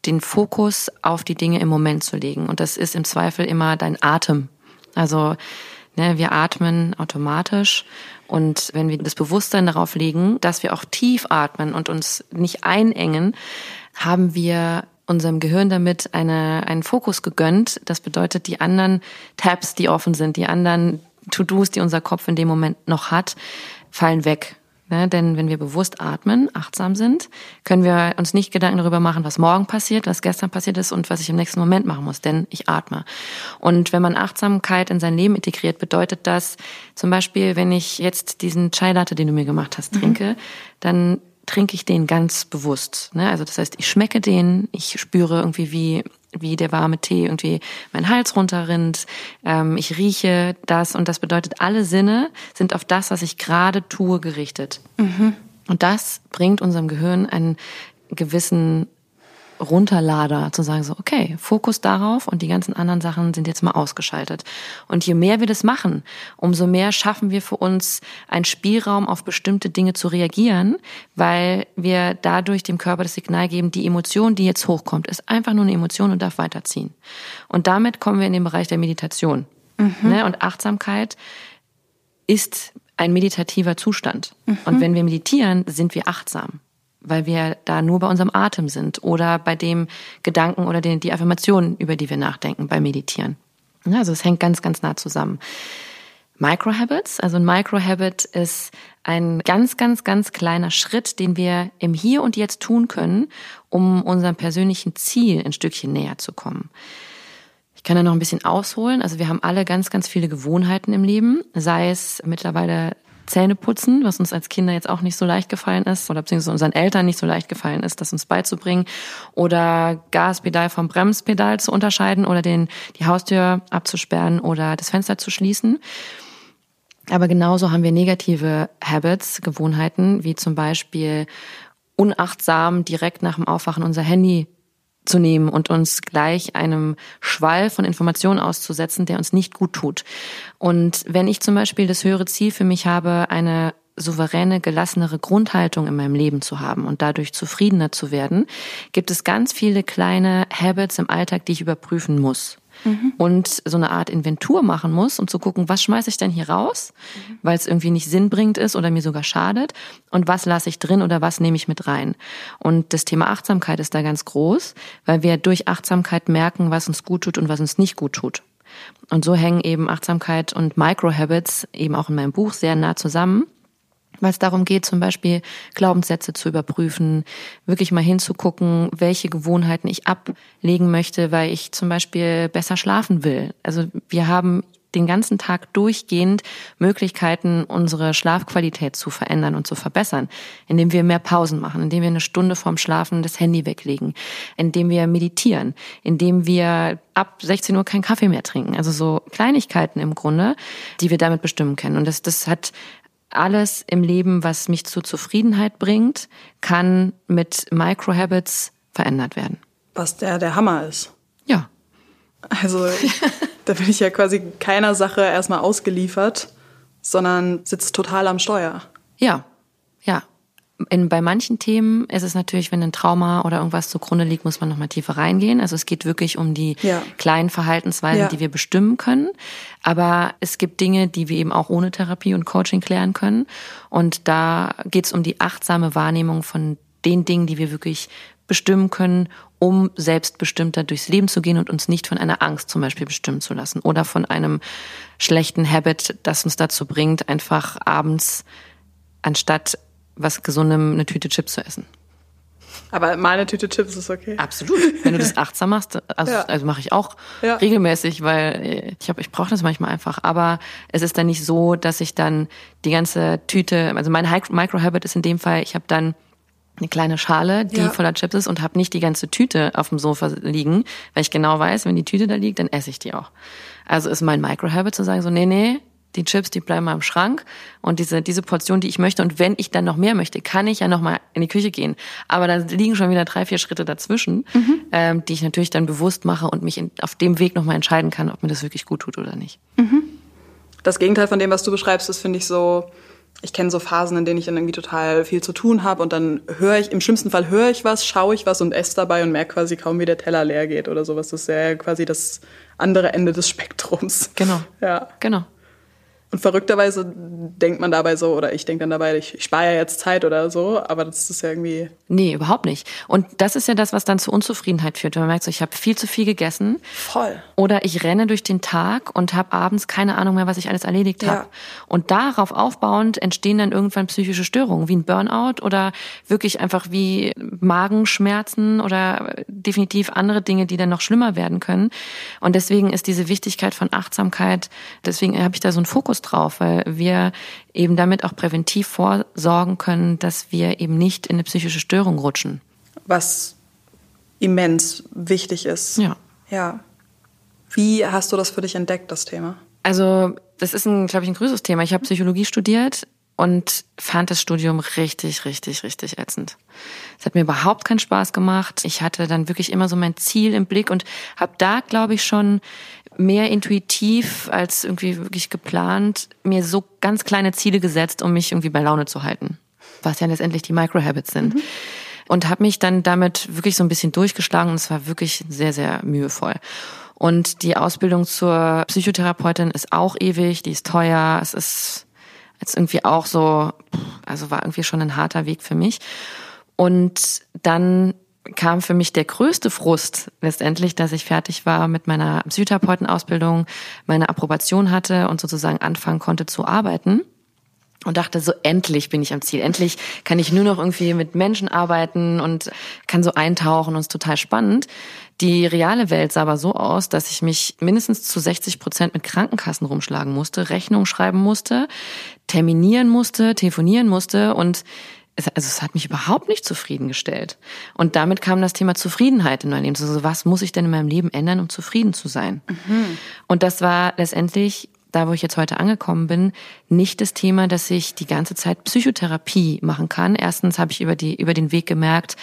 den Fokus auf die Dinge im Moment zu legen. Und das ist im Zweifel immer dein Atem. Also ne, wir atmen automatisch und wenn wir das Bewusstsein darauf legen, dass wir auch tief atmen und uns nicht einengen, haben wir unserem Gehirn damit eine, einen Fokus gegönnt. Das bedeutet, die anderen Tabs, die offen sind, die anderen To-Dos, die unser Kopf in dem Moment noch hat, fallen weg. Ne? Denn wenn wir bewusst atmen, achtsam sind, können wir uns nicht Gedanken darüber machen, was morgen passiert, was gestern passiert ist und was ich im nächsten Moment machen muss, denn ich atme. Und wenn man Achtsamkeit in sein Leben integriert, bedeutet das zum Beispiel, wenn ich jetzt diesen Chai Latte, den du mir gemacht hast, trinke, mhm. dann trinke ich den ganz bewusst. Ne? Also das heißt, ich schmecke den, ich spüre irgendwie, wie, wie der warme Tee irgendwie mein Hals runterrinnt. Ähm, ich rieche das und das bedeutet, alle Sinne sind auf das, was ich gerade tue, gerichtet. Mhm. Und das bringt unserem Gehirn einen gewissen Runterlader, zu sagen so, okay, Fokus darauf und die ganzen anderen Sachen sind jetzt mal ausgeschaltet. Und je mehr wir das machen, umso mehr schaffen wir für uns einen Spielraum, auf bestimmte Dinge zu reagieren, weil wir dadurch dem Körper das Signal geben, die Emotion, die jetzt hochkommt, ist einfach nur eine Emotion und darf weiterziehen. Und damit kommen wir in den Bereich der Meditation. Mhm. Ne? Und Achtsamkeit ist ein meditativer Zustand. Mhm. Und wenn wir meditieren, sind wir achtsam weil wir da nur bei unserem Atem sind oder bei dem Gedanken oder den, die Affirmationen, über die wir nachdenken beim Meditieren. Also es hängt ganz, ganz nah zusammen. Microhabits, also ein Microhabit ist ein ganz, ganz, ganz kleiner Schritt, den wir im Hier und Jetzt tun können, um unserem persönlichen Ziel ein Stückchen näher zu kommen. Ich kann da noch ein bisschen ausholen. Also wir haben alle ganz, ganz viele Gewohnheiten im Leben, sei es mittlerweile Zähne putzen, was uns als Kinder jetzt auch nicht so leicht gefallen ist oder beziehungsweise unseren Eltern nicht so leicht gefallen ist, das uns beizubringen oder Gaspedal vom Bremspedal zu unterscheiden oder den, die Haustür abzusperren oder das Fenster zu schließen. Aber genauso haben wir negative Habits, Gewohnheiten, wie zum Beispiel unachtsam direkt nach dem Aufwachen unser Handy zu nehmen und uns gleich einem Schwall von Informationen auszusetzen, der uns nicht gut tut. Und wenn ich zum Beispiel das höhere Ziel für mich habe, eine souveräne, gelassenere Grundhaltung in meinem Leben zu haben und dadurch zufriedener zu werden, gibt es ganz viele kleine Habits im Alltag, die ich überprüfen muss mhm. und so eine Art Inventur machen muss, um zu gucken, was schmeiße ich denn hier raus, mhm. weil es irgendwie nicht sinnbringend ist oder mir sogar schadet und was lasse ich drin oder was nehme ich mit rein. Und das Thema Achtsamkeit ist da ganz groß, weil wir durch Achtsamkeit merken, was uns gut tut und was uns nicht gut tut. Und so hängen eben Achtsamkeit und Microhabits eben auch in meinem Buch sehr nah zusammen weil es darum geht, zum Beispiel Glaubenssätze zu überprüfen, wirklich mal hinzugucken, welche Gewohnheiten ich ablegen möchte, weil ich zum Beispiel besser schlafen will. Also wir haben den ganzen Tag durchgehend Möglichkeiten, unsere Schlafqualität zu verändern und zu verbessern, indem wir mehr Pausen machen, indem wir eine Stunde vorm Schlafen das Handy weglegen, indem wir meditieren, indem wir ab 16 Uhr keinen Kaffee mehr trinken. Also so Kleinigkeiten im Grunde, die wir damit bestimmen können. Und das, das hat alles im Leben, was mich zu Zufriedenheit bringt, kann mit Microhabits verändert werden. Was der der Hammer ist. Ja. Also da bin ich ja quasi keiner Sache erstmal ausgeliefert, sondern sitze total am Steuer. Ja, ja in, bei manchen Themen ist es natürlich, wenn ein Trauma oder irgendwas zugrunde liegt, muss man nochmal tiefer reingehen. Also es geht wirklich um die ja. kleinen Verhaltensweisen, ja. die wir bestimmen können. Aber es gibt Dinge, die wir eben auch ohne Therapie und Coaching klären können. Und da geht es um die achtsame Wahrnehmung von den Dingen, die wir wirklich bestimmen können, um selbstbestimmter durchs Leben zu gehen und uns nicht von einer Angst zum Beispiel bestimmen zu lassen oder von einem schlechten Habit, das uns dazu bringt, einfach abends anstatt was Gesundem eine Tüte Chips zu essen. Aber meine Tüte Chips ist okay. Absolut. Wenn du das achtsam machst, also, ja. also mache ich auch ja. regelmäßig, weil ich habe, ich brauche das manchmal einfach. Aber es ist dann nicht so, dass ich dann die ganze Tüte, also mein Microhabit ist in dem Fall, ich habe dann eine kleine Schale, die ja. voller Chips ist und habe nicht die ganze Tüte auf dem Sofa liegen, weil ich genau weiß, wenn die Tüte da liegt, dann esse ich die auch. Also ist mein Microhabit zu sagen so, nee, nee, die Chips, die bleiben mal im Schrank und diese, diese Portion, die ich möchte. Und wenn ich dann noch mehr möchte, kann ich ja noch mal in die Küche gehen. Aber da liegen schon wieder drei, vier Schritte dazwischen, mhm. ähm, die ich natürlich dann bewusst mache und mich in, auf dem Weg noch mal entscheiden kann, ob mir das wirklich gut tut oder nicht. Mhm. Das Gegenteil von dem, was du beschreibst, ist, finde ich so, ich kenne so Phasen, in denen ich dann irgendwie total viel zu tun habe und dann höre ich, im schlimmsten Fall höre ich was, schaue ich was und esse dabei und merke quasi kaum, wie der Teller leer geht oder sowas. Das ist ja quasi das andere Ende des Spektrums. Genau. Ja. Genau. Und verrückterweise denkt man dabei so, oder ich denke dann dabei, ich, ich spare ja jetzt Zeit oder so, aber das ist ja irgendwie. Nee, überhaupt nicht. Und das ist ja das, was dann zu Unzufriedenheit führt. Wenn man merkt, so, ich habe viel zu viel gegessen. Voll. Oder ich renne durch den Tag und habe abends keine Ahnung mehr, was ich alles erledigt habe. Ja. Und darauf aufbauend entstehen dann irgendwann psychische Störungen, wie ein Burnout oder wirklich einfach wie Magenschmerzen oder definitiv andere Dinge, die dann noch schlimmer werden können. Und deswegen ist diese Wichtigkeit von Achtsamkeit, deswegen habe ich da so einen Fokus drauf, weil wir eben damit auch präventiv vorsorgen können, dass wir eben nicht in eine psychische Störung rutschen. Was immens wichtig ist. Ja. Ja. Wie hast du das für dich entdeckt, das Thema? Also, das ist ein, glaube ich, ein größeres Thema. Ich habe Psychologie studiert und fand das Studium richtig, richtig, richtig ätzend. Es hat mir überhaupt keinen Spaß gemacht. Ich hatte dann wirklich immer so mein Ziel im Blick und habe da, glaube ich, schon mehr intuitiv als irgendwie wirklich geplant mir so ganz kleine Ziele gesetzt, um mich irgendwie bei Laune zu halten, was ja letztendlich die Microhabits sind. Mhm. Und habe mich dann damit wirklich so ein bisschen durchgeschlagen und es war wirklich sehr, sehr mühevoll. Und die Ausbildung zur Psychotherapeutin ist auch ewig, die ist teuer, es ist jetzt irgendwie auch so, also war irgendwie schon ein harter Weg für mich. Und dann kam für mich der größte Frust letztendlich, dass ich fertig war mit meiner Psychotherapeutenausbildung, meine Approbation hatte und sozusagen anfangen konnte zu arbeiten. und dachte so, endlich bin ich am Ziel. Endlich kann ich nur noch irgendwie mit Menschen arbeiten und kann so eintauchen und es ist total spannend. Die reale Welt sah aber so aus, dass ich mich mindestens zu 60 Prozent mit Krankenkassen rumschlagen musste, Rechnungen schreiben musste, terminieren musste, telefonieren musste und es, also es hat mich überhaupt nicht zufriedengestellt. Und damit kam das Thema Zufriedenheit in mein Leben. Also was muss ich denn in meinem Leben ändern, um zufrieden zu sein? Mhm. Und das war letztendlich da wo ich jetzt heute angekommen bin, nicht das Thema, dass ich die ganze Zeit Psychotherapie machen kann. Erstens habe ich über die über den Weg gemerkt,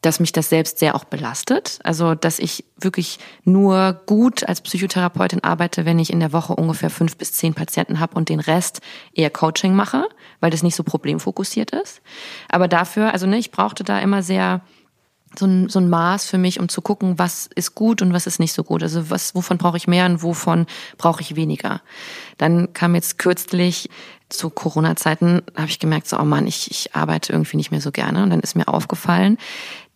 dass mich das selbst sehr auch belastet. Also, dass ich wirklich nur gut als Psychotherapeutin arbeite, wenn ich in der Woche ungefähr fünf bis zehn Patienten habe und den Rest eher Coaching mache, weil das nicht so problemfokussiert ist. Aber dafür, also ne, ich brauchte da immer sehr so ein, so ein Maß für mich, um zu gucken, was ist gut und was ist nicht so gut. Also was, wovon brauche ich mehr und wovon brauche ich weniger. Dann kam jetzt kürzlich zu Corona-Zeiten, habe ich gemerkt, so, oh Mann, ich, ich arbeite irgendwie nicht mehr so gerne. Und dann ist mir aufgefallen,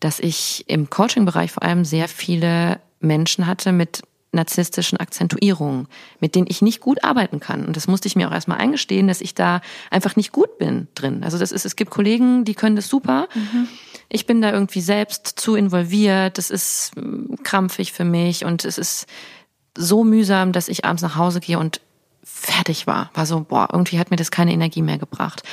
dass ich im Coaching-Bereich vor allem sehr viele Menschen hatte mit narzisstischen Akzentuierungen, mit denen ich nicht gut arbeiten kann. Und das musste ich mir auch erstmal eingestehen, dass ich da einfach nicht gut bin drin. Also das ist, es gibt Kollegen, die können das super. Mhm. Ich bin da irgendwie selbst zu involviert. Das ist mm, krampfig für mich und es ist so mühsam, dass ich abends nach Hause gehe und fertig war. War so, boah, irgendwie hat mir das keine Energie mehr gebracht.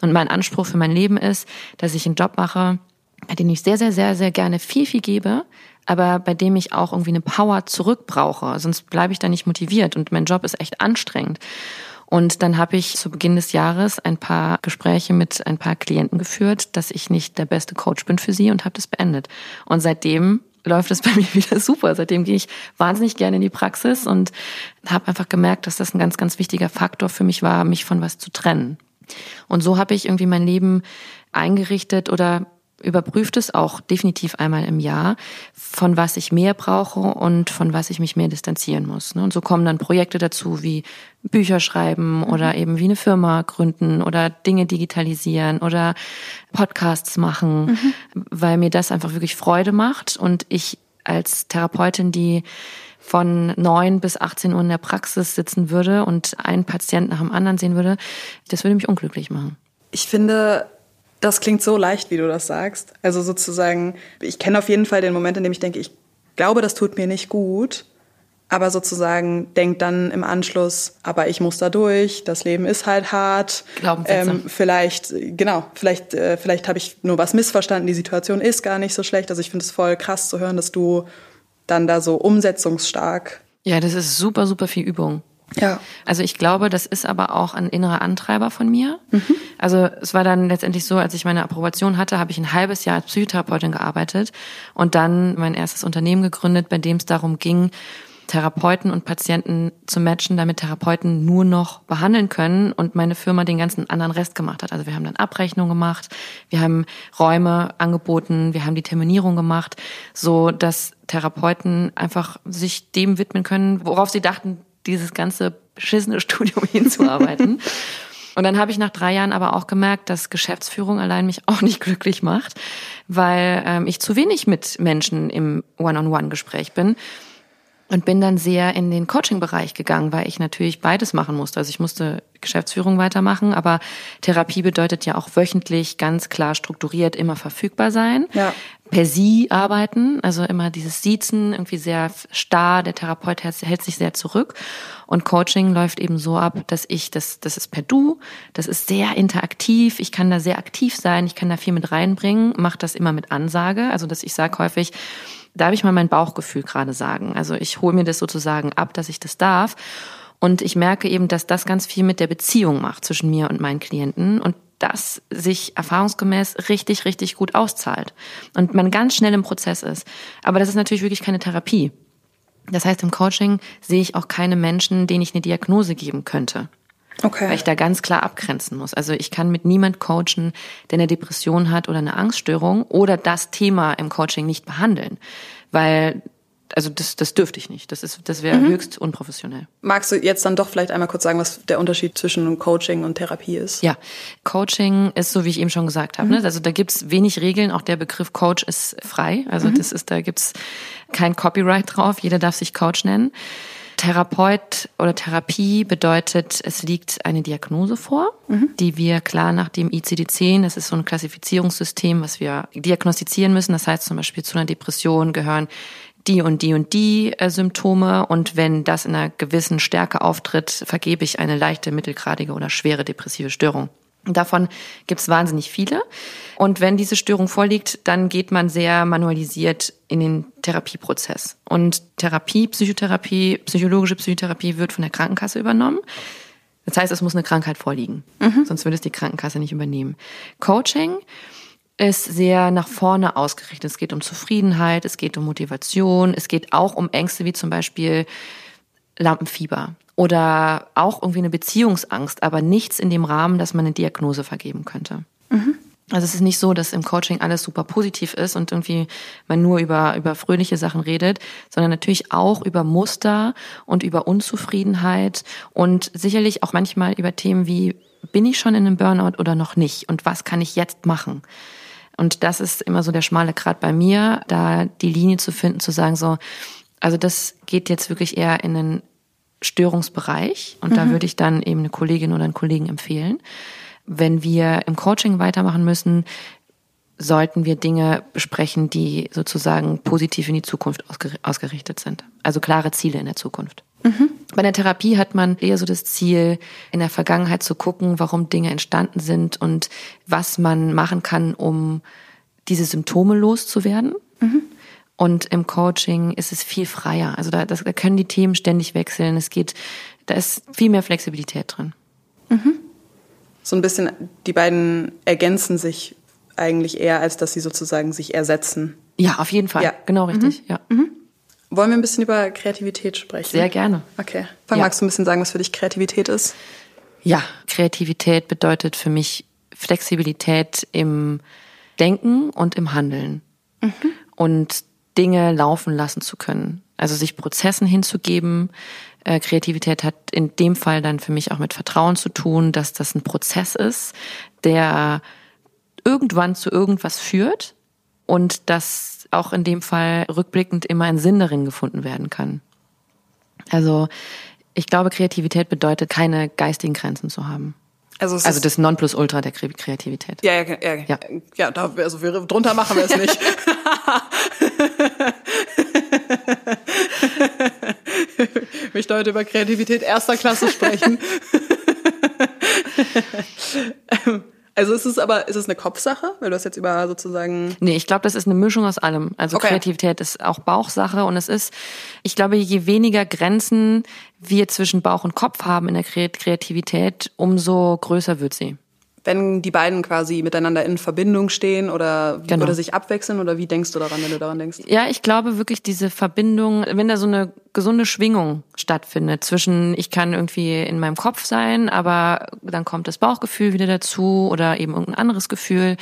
Und mein Anspruch für mein Leben ist, dass ich einen Job mache, bei dem ich sehr, sehr, sehr, sehr gerne viel, viel gebe, aber bei dem ich auch irgendwie eine Power zurück brauche. Sonst bleibe ich da nicht motiviert und mein Job ist echt anstrengend. Und dann habe ich zu Beginn des Jahres ein paar Gespräche mit ein paar Klienten geführt, dass ich nicht der beste Coach bin für sie und habe das beendet. Und seitdem läuft es bei mir wieder super. Seitdem gehe ich wahnsinnig gerne in die Praxis und habe einfach gemerkt, dass das ein ganz, ganz wichtiger Faktor für mich war, mich von was zu trennen. Und so habe ich irgendwie mein Leben eingerichtet oder überprüft es auch definitiv einmal im Jahr, von was ich mehr brauche und von was ich mich mehr distanzieren muss. Ne? Und so kommen dann Projekte dazu wie Bücher schreiben mhm. oder eben wie eine Firma gründen oder Dinge digitalisieren oder Podcasts machen, mhm. weil mir das einfach wirklich Freude macht und ich als Therapeutin, die von neun bis 18 Uhr in der Praxis sitzen würde und einen Patient nach dem anderen sehen würde, das würde mich unglücklich machen. Ich finde, das klingt so leicht, wie du das sagst. Also sozusagen, ich kenne auf jeden Fall den Moment, in dem ich denke, ich glaube, das tut mir nicht gut. Aber sozusagen denkt dann im Anschluss, aber ich muss da durch, das Leben ist halt hart. Glaubenssätze. Ähm, vielleicht, genau, vielleicht, äh, vielleicht habe ich nur was missverstanden, die Situation ist gar nicht so schlecht. Also ich finde es voll krass zu hören, dass du dann da so umsetzungsstark. Ja, das ist super, super viel Übung. Ja. Also ich glaube, das ist aber auch ein innerer Antreiber von mir. Mhm. Also es war dann letztendlich so, als ich meine Approbation hatte, habe ich ein halbes Jahr als Psychotherapeutin gearbeitet und dann mein erstes Unternehmen gegründet, bei dem es darum ging, Therapeuten und Patienten zu matchen, damit Therapeuten nur noch behandeln können und meine Firma den ganzen anderen Rest gemacht hat. Also wir haben dann Abrechnung gemacht, wir haben Räume angeboten, wir haben die Terminierung gemacht, so dass Therapeuten einfach sich dem widmen können, worauf sie dachten, dieses ganze beschissene Studium hinzuarbeiten. Und dann habe ich nach drei Jahren aber auch gemerkt, dass Geschäftsführung allein mich auch nicht glücklich macht, weil ähm, ich zu wenig mit Menschen im One-on-One-Gespräch bin und bin dann sehr in den Coaching-Bereich gegangen, weil ich natürlich beides machen musste. Also ich musste Geschäftsführung weitermachen, aber Therapie bedeutet ja auch wöchentlich ganz klar strukturiert immer verfügbar sein. Ja. Per Sie arbeiten, also immer dieses Siezen, irgendwie sehr starr, der Therapeut hält sich sehr zurück. Und Coaching läuft eben so ab, dass ich, das, das ist per Du, das ist sehr interaktiv, ich kann da sehr aktiv sein, ich kann da viel mit reinbringen, mache das immer mit Ansage, also dass ich sage häufig, darf ich mal mein Bauchgefühl gerade sagen. Also ich hole mir das sozusagen ab, dass ich das darf. Und ich merke eben, dass das ganz viel mit der Beziehung macht zwischen mir und meinen Klienten. Und das sich erfahrungsgemäß richtig, richtig gut auszahlt und man ganz schnell im Prozess ist. Aber das ist natürlich wirklich keine Therapie. Das heißt, im Coaching sehe ich auch keine Menschen, denen ich eine Diagnose geben könnte. Okay. Weil ich da ganz klar abgrenzen muss. Also ich kann mit niemand coachen, der eine Depression hat oder eine Angststörung oder das Thema im Coaching nicht behandeln. Weil also das, das dürfte ich nicht. Das ist, das wäre mhm. höchst unprofessionell. Magst du jetzt dann doch vielleicht einmal kurz sagen, was der Unterschied zwischen Coaching und Therapie ist? Ja, Coaching ist so, wie ich eben schon gesagt habe. Mhm. Ne? Also da gibt's wenig Regeln. Auch der Begriff Coach ist frei. Also mhm. das ist, da gibt's kein Copyright drauf. Jeder darf sich Coach nennen. Therapeut oder Therapie bedeutet, es liegt eine Diagnose vor, mhm. die wir klar nach dem ICD-10, das ist so ein Klassifizierungssystem, was wir diagnostizieren müssen. Das heißt zum Beispiel zu einer Depression gehören die und die und die äh, Symptome und wenn das in einer gewissen Stärke auftritt, vergebe ich eine leichte, mittelgradige oder schwere depressive Störung. Davon gibt es wahnsinnig viele. Und wenn diese Störung vorliegt, dann geht man sehr manualisiert in den Therapieprozess. Und Therapie, Psychotherapie, psychologische Psychotherapie wird von der Krankenkasse übernommen. Das heißt, es muss eine Krankheit vorliegen. Mhm. Sonst würde es die Krankenkasse nicht übernehmen. Coaching ist sehr nach vorne ausgerichtet. Es geht um Zufriedenheit, es geht um Motivation, es geht auch um Ängste wie zum Beispiel Lampenfieber oder auch irgendwie eine Beziehungsangst, aber nichts in dem Rahmen, dass man eine Diagnose vergeben könnte. Mhm. Also es ist nicht so, dass im Coaching alles super positiv ist und irgendwie man nur über, über fröhliche Sachen redet, sondern natürlich auch über Muster und über Unzufriedenheit und sicherlich auch manchmal über Themen wie, bin ich schon in einem Burnout oder noch nicht und was kann ich jetzt machen? Und das ist immer so der schmale Grat bei mir, da die Linie zu finden, zu sagen so, also das geht jetzt wirklich eher in einen Störungsbereich und mhm. da würde ich dann eben eine Kollegin oder einen Kollegen empfehlen. Wenn wir im Coaching weitermachen müssen, sollten wir Dinge besprechen, die sozusagen positiv in die Zukunft ausgerichtet sind. Also klare Ziele in der Zukunft. Mhm. Bei der Therapie hat man eher so das Ziel, in der Vergangenheit zu gucken, warum Dinge entstanden sind und was man machen kann, um diese Symptome loszuwerden. Mhm. Und im Coaching ist es viel freier. Also da, das, da können die Themen ständig wechseln. Es geht, da ist viel mehr Flexibilität drin. Mhm. So ein bisschen, die beiden ergänzen sich eigentlich eher, als dass sie sozusagen sich ersetzen. Ja, auf jeden Fall. Ja. Genau richtig, mhm. ja. Mhm. Wollen wir ein bisschen über Kreativität sprechen? Sehr gerne. Okay. Fang, ja. magst du ein bisschen sagen, was für dich Kreativität ist? Ja, Kreativität bedeutet für mich Flexibilität im Denken und im Handeln. Mhm. Und Dinge laufen lassen zu können. Also sich Prozessen hinzugeben. Äh, Kreativität hat in dem Fall dann für mich auch mit Vertrauen zu tun, dass das ein Prozess ist, der irgendwann zu irgendwas führt und dass auch in dem Fall rückblickend immer ein Sinn darin gefunden werden kann. Also ich glaube, Kreativität bedeutet, keine geistigen Grenzen zu haben. Also, also das Nonplusultra der Kreativität. Ja, ja, ja. Ja, ja da, also wir, drunter machen wir es nicht. ich möchte heute über Kreativität erster Klasse sprechen. Also ist es aber, ist es eine Kopfsache? Weil du hast jetzt über sozusagen. Nee, ich glaube, das ist eine Mischung aus allem. Also okay. Kreativität ist auch Bauchsache und es ist, ich glaube, je weniger Grenzen wir zwischen Bauch und Kopf haben in der Kreativität, umso größer wird sie wenn die beiden quasi miteinander in Verbindung stehen oder, genau. oder sich abwechseln oder wie denkst du daran, wenn du daran denkst? Ja, ich glaube wirklich diese Verbindung, wenn da so eine gesunde Schwingung stattfindet zwischen ich kann irgendwie in meinem Kopf sein, aber dann kommt das Bauchgefühl wieder dazu oder eben irgendein anderes Gefühl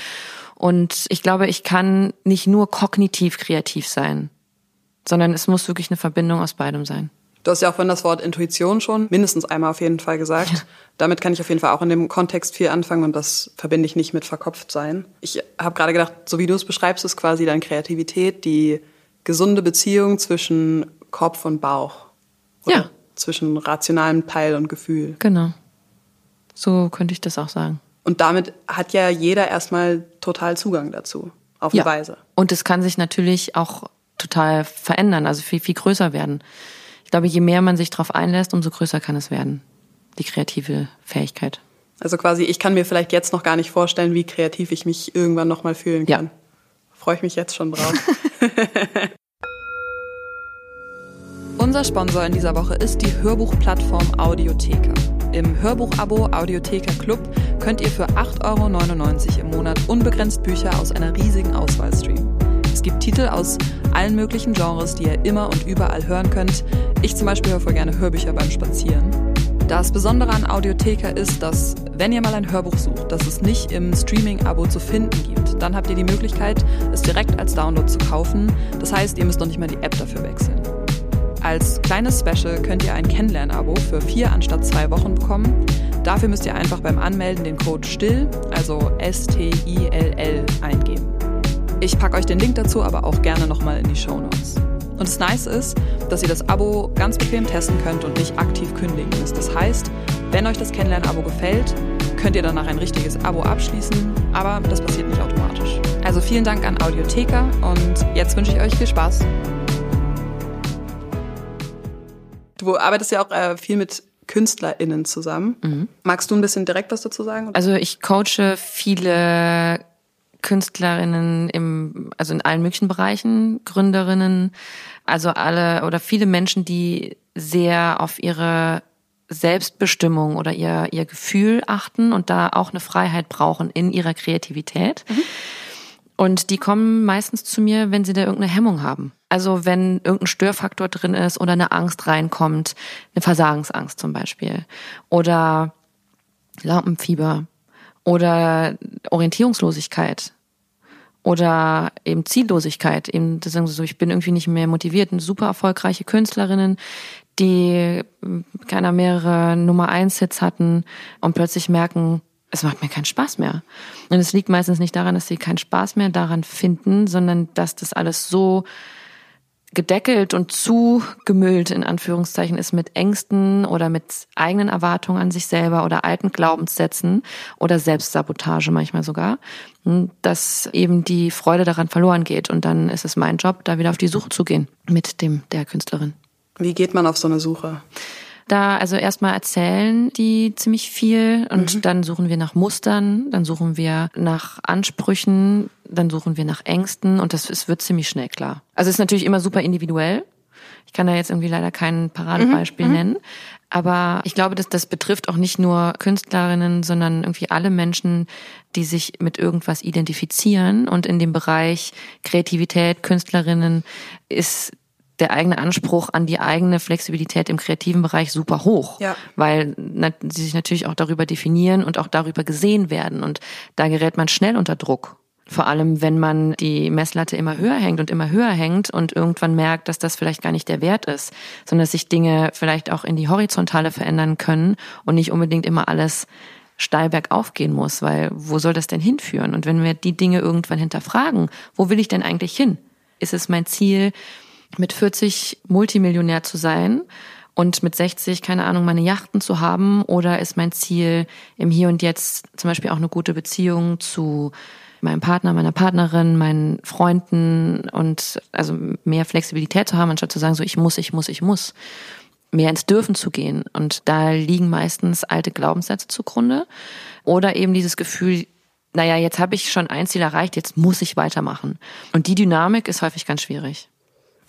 und ich glaube, ich kann nicht nur kognitiv kreativ sein, sondern es muss wirklich eine Verbindung aus beidem sein. Du hast ja auch von das Wort Intuition schon mindestens einmal auf jeden Fall gesagt. Ja. Damit kann ich auf jeden Fall auch in dem Kontext viel anfangen und das verbinde ich nicht mit verkopft sein. Ich habe gerade gedacht, so wie du es beschreibst, ist quasi deine Kreativität die gesunde Beziehung zwischen Kopf und Bauch. ja. Zwischen rationalem Teil und Gefühl. Genau. So könnte ich das auch sagen. Und damit hat ja jeder erstmal total Zugang dazu. Auf eine ja. Weise. Und es kann sich natürlich auch total verändern, also viel, viel größer werden ich glaube, je mehr man sich darauf einlässt, umso größer kann es werden, die kreative Fähigkeit. Also quasi, ich kann mir vielleicht jetzt noch gar nicht vorstellen, wie kreativ ich mich irgendwann nochmal fühlen kann. Ja. Freue ich mich jetzt schon drauf. Unser Sponsor in dieser Woche ist die Hörbuchplattform Audiotheka. Im Hörbuchabo Audiotheka Club könnt ihr für 8,99 Euro im Monat unbegrenzt Bücher aus einer riesigen Auswahl streamen. Es gibt Titel aus allen möglichen Genres, die ihr immer und überall hören könnt. Ich zum Beispiel höre voll gerne Hörbücher beim Spazieren. Das Besondere an Audiotheka ist, dass, wenn ihr mal ein Hörbuch sucht, das es nicht im Streaming-Abo zu finden gibt, dann habt ihr die Möglichkeit, es direkt als Download zu kaufen. Das heißt, ihr müsst noch nicht mal die App dafür wechseln. Als kleines Special könnt ihr ein Kennenlern-Abo für vier anstatt zwei Wochen bekommen. Dafür müsst ihr einfach beim Anmelden den Code STILL, also S-T-I-L-L, eingeben. Ich packe euch den Link dazu aber auch gerne nochmal in die Show Notes. Und das Nice ist, dass ihr das Abo ganz bequem testen könnt und nicht aktiv kündigen müsst. Das heißt, wenn euch das Kennenlernen-Abo gefällt, könnt ihr danach ein richtiges Abo abschließen, aber das passiert nicht automatisch. Also vielen Dank an Audiotheka und jetzt wünsche ich euch viel Spaß. Du arbeitest ja auch äh, viel mit KünstlerInnen zusammen. Mhm. Magst du ein bisschen direkt was dazu sagen? Also ich coache viele Künstlerinnen im, also in allen möglichen Bereichen, Gründerinnen, also alle oder viele Menschen, die sehr auf ihre Selbstbestimmung oder ihr, ihr Gefühl achten und da auch eine Freiheit brauchen in ihrer Kreativität. Mhm. Und die kommen meistens zu mir, wenn sie da irgendeine Hemmung haben. Also wenn irgendein Störfaktor drin ist oder eine Angst reinkommt, eine Versagensangst zum Beispiel. Oder Lampenfieber oder Orientierungslosigkeit oder eben Ziellosigkeit. Eben, das sagen sie so, ich bin irgendwie nicht mehr motiviert. Eine super erfolgreiche Künstlerinnen, die keiner mehrere Nummer eins Hits hatten und plötzlich merken, es macht mir keinen Spaß mehr. Und es liegt meistens nicht daran, dass sie keinen Spaß mehr daran finden, sondern dass das alles so gedeckelt und zugemüllt in Anführungszeichen ist mit Ängsten oder mit eigenen Erwartungen an sich selber oder alten Glaubenssätzen oder Selbstsabotage manchmal sogar, dass eben die Freude daran verloren geht. Und dann ist es mein Job, da wieder auf die Suche zu gehen mit dem der Künstlerin. Wie geht man auf so eine Suche? Da also erstmal erzählen die ziemlich viel und mhm. dann suchen wir nach Mustern, dann suchen wir nach Ansprüchen, dann suchen wir nach Ängsten und das es wird ziemlich schnell klar. Also es ist natürlich immer super individuell. Ich kann da jetzt irgendwie leider kein Paradebeispiel mhm. nennen. Aber ich glaube, dass das betrifft auch nicht nur Künstlerinnen, sondern irgendwie alle Menschen, die sich mit irgendwas identifizieren. Und in dem Bereich Kreativität, Künstlerinnen ist der eigene Anspruch an die eigene Flexibilität im kreativen Bereich super hoch, ja. weil sie sich natürlich auch darüber definieren und auch darüber gesehen werden und da gerät man schnell unter Druck. Vor allem, wenn man die Messlatte immer höher hängt und immer höher hängt und irgendwann merkt, dass das vielleicht gar nicht der Wert ist, sondern dass sich Dinge vielleicht auch in die Horizontale verändern können und nicht unbedingt immer alles steil bergauf gehen muss, weil wo soll das denn hinführen? Und wenn wir die Dinge irgendwann hinterfragen, wo will ich denn eigentlich hin? Ist es mein Ziel, mit 40 Multimillionär zu sein und mit 60, keine Ahnung, meine Yachten zu haben? Oder ist mein Ziel im Hier und Jetzt zum Beispiel auch eine gute Beziehung zu meinem Partner, meiner Partnerin, meinen Freunden und also mehr Flexibilität zu haben, anstatt zu sagen, so ich muss, ich muss, ich muss. Mehr ins Dürfen zu gehen. Und da liegen meistens alte Glaubenssätze zugrunde. Oder eben dieses Gefühl, naja, jetzt habe ich schon ein Ziel erreicht, jetzt muss ich weitermachen. Und die Dynamik ist häufig ganz schwierig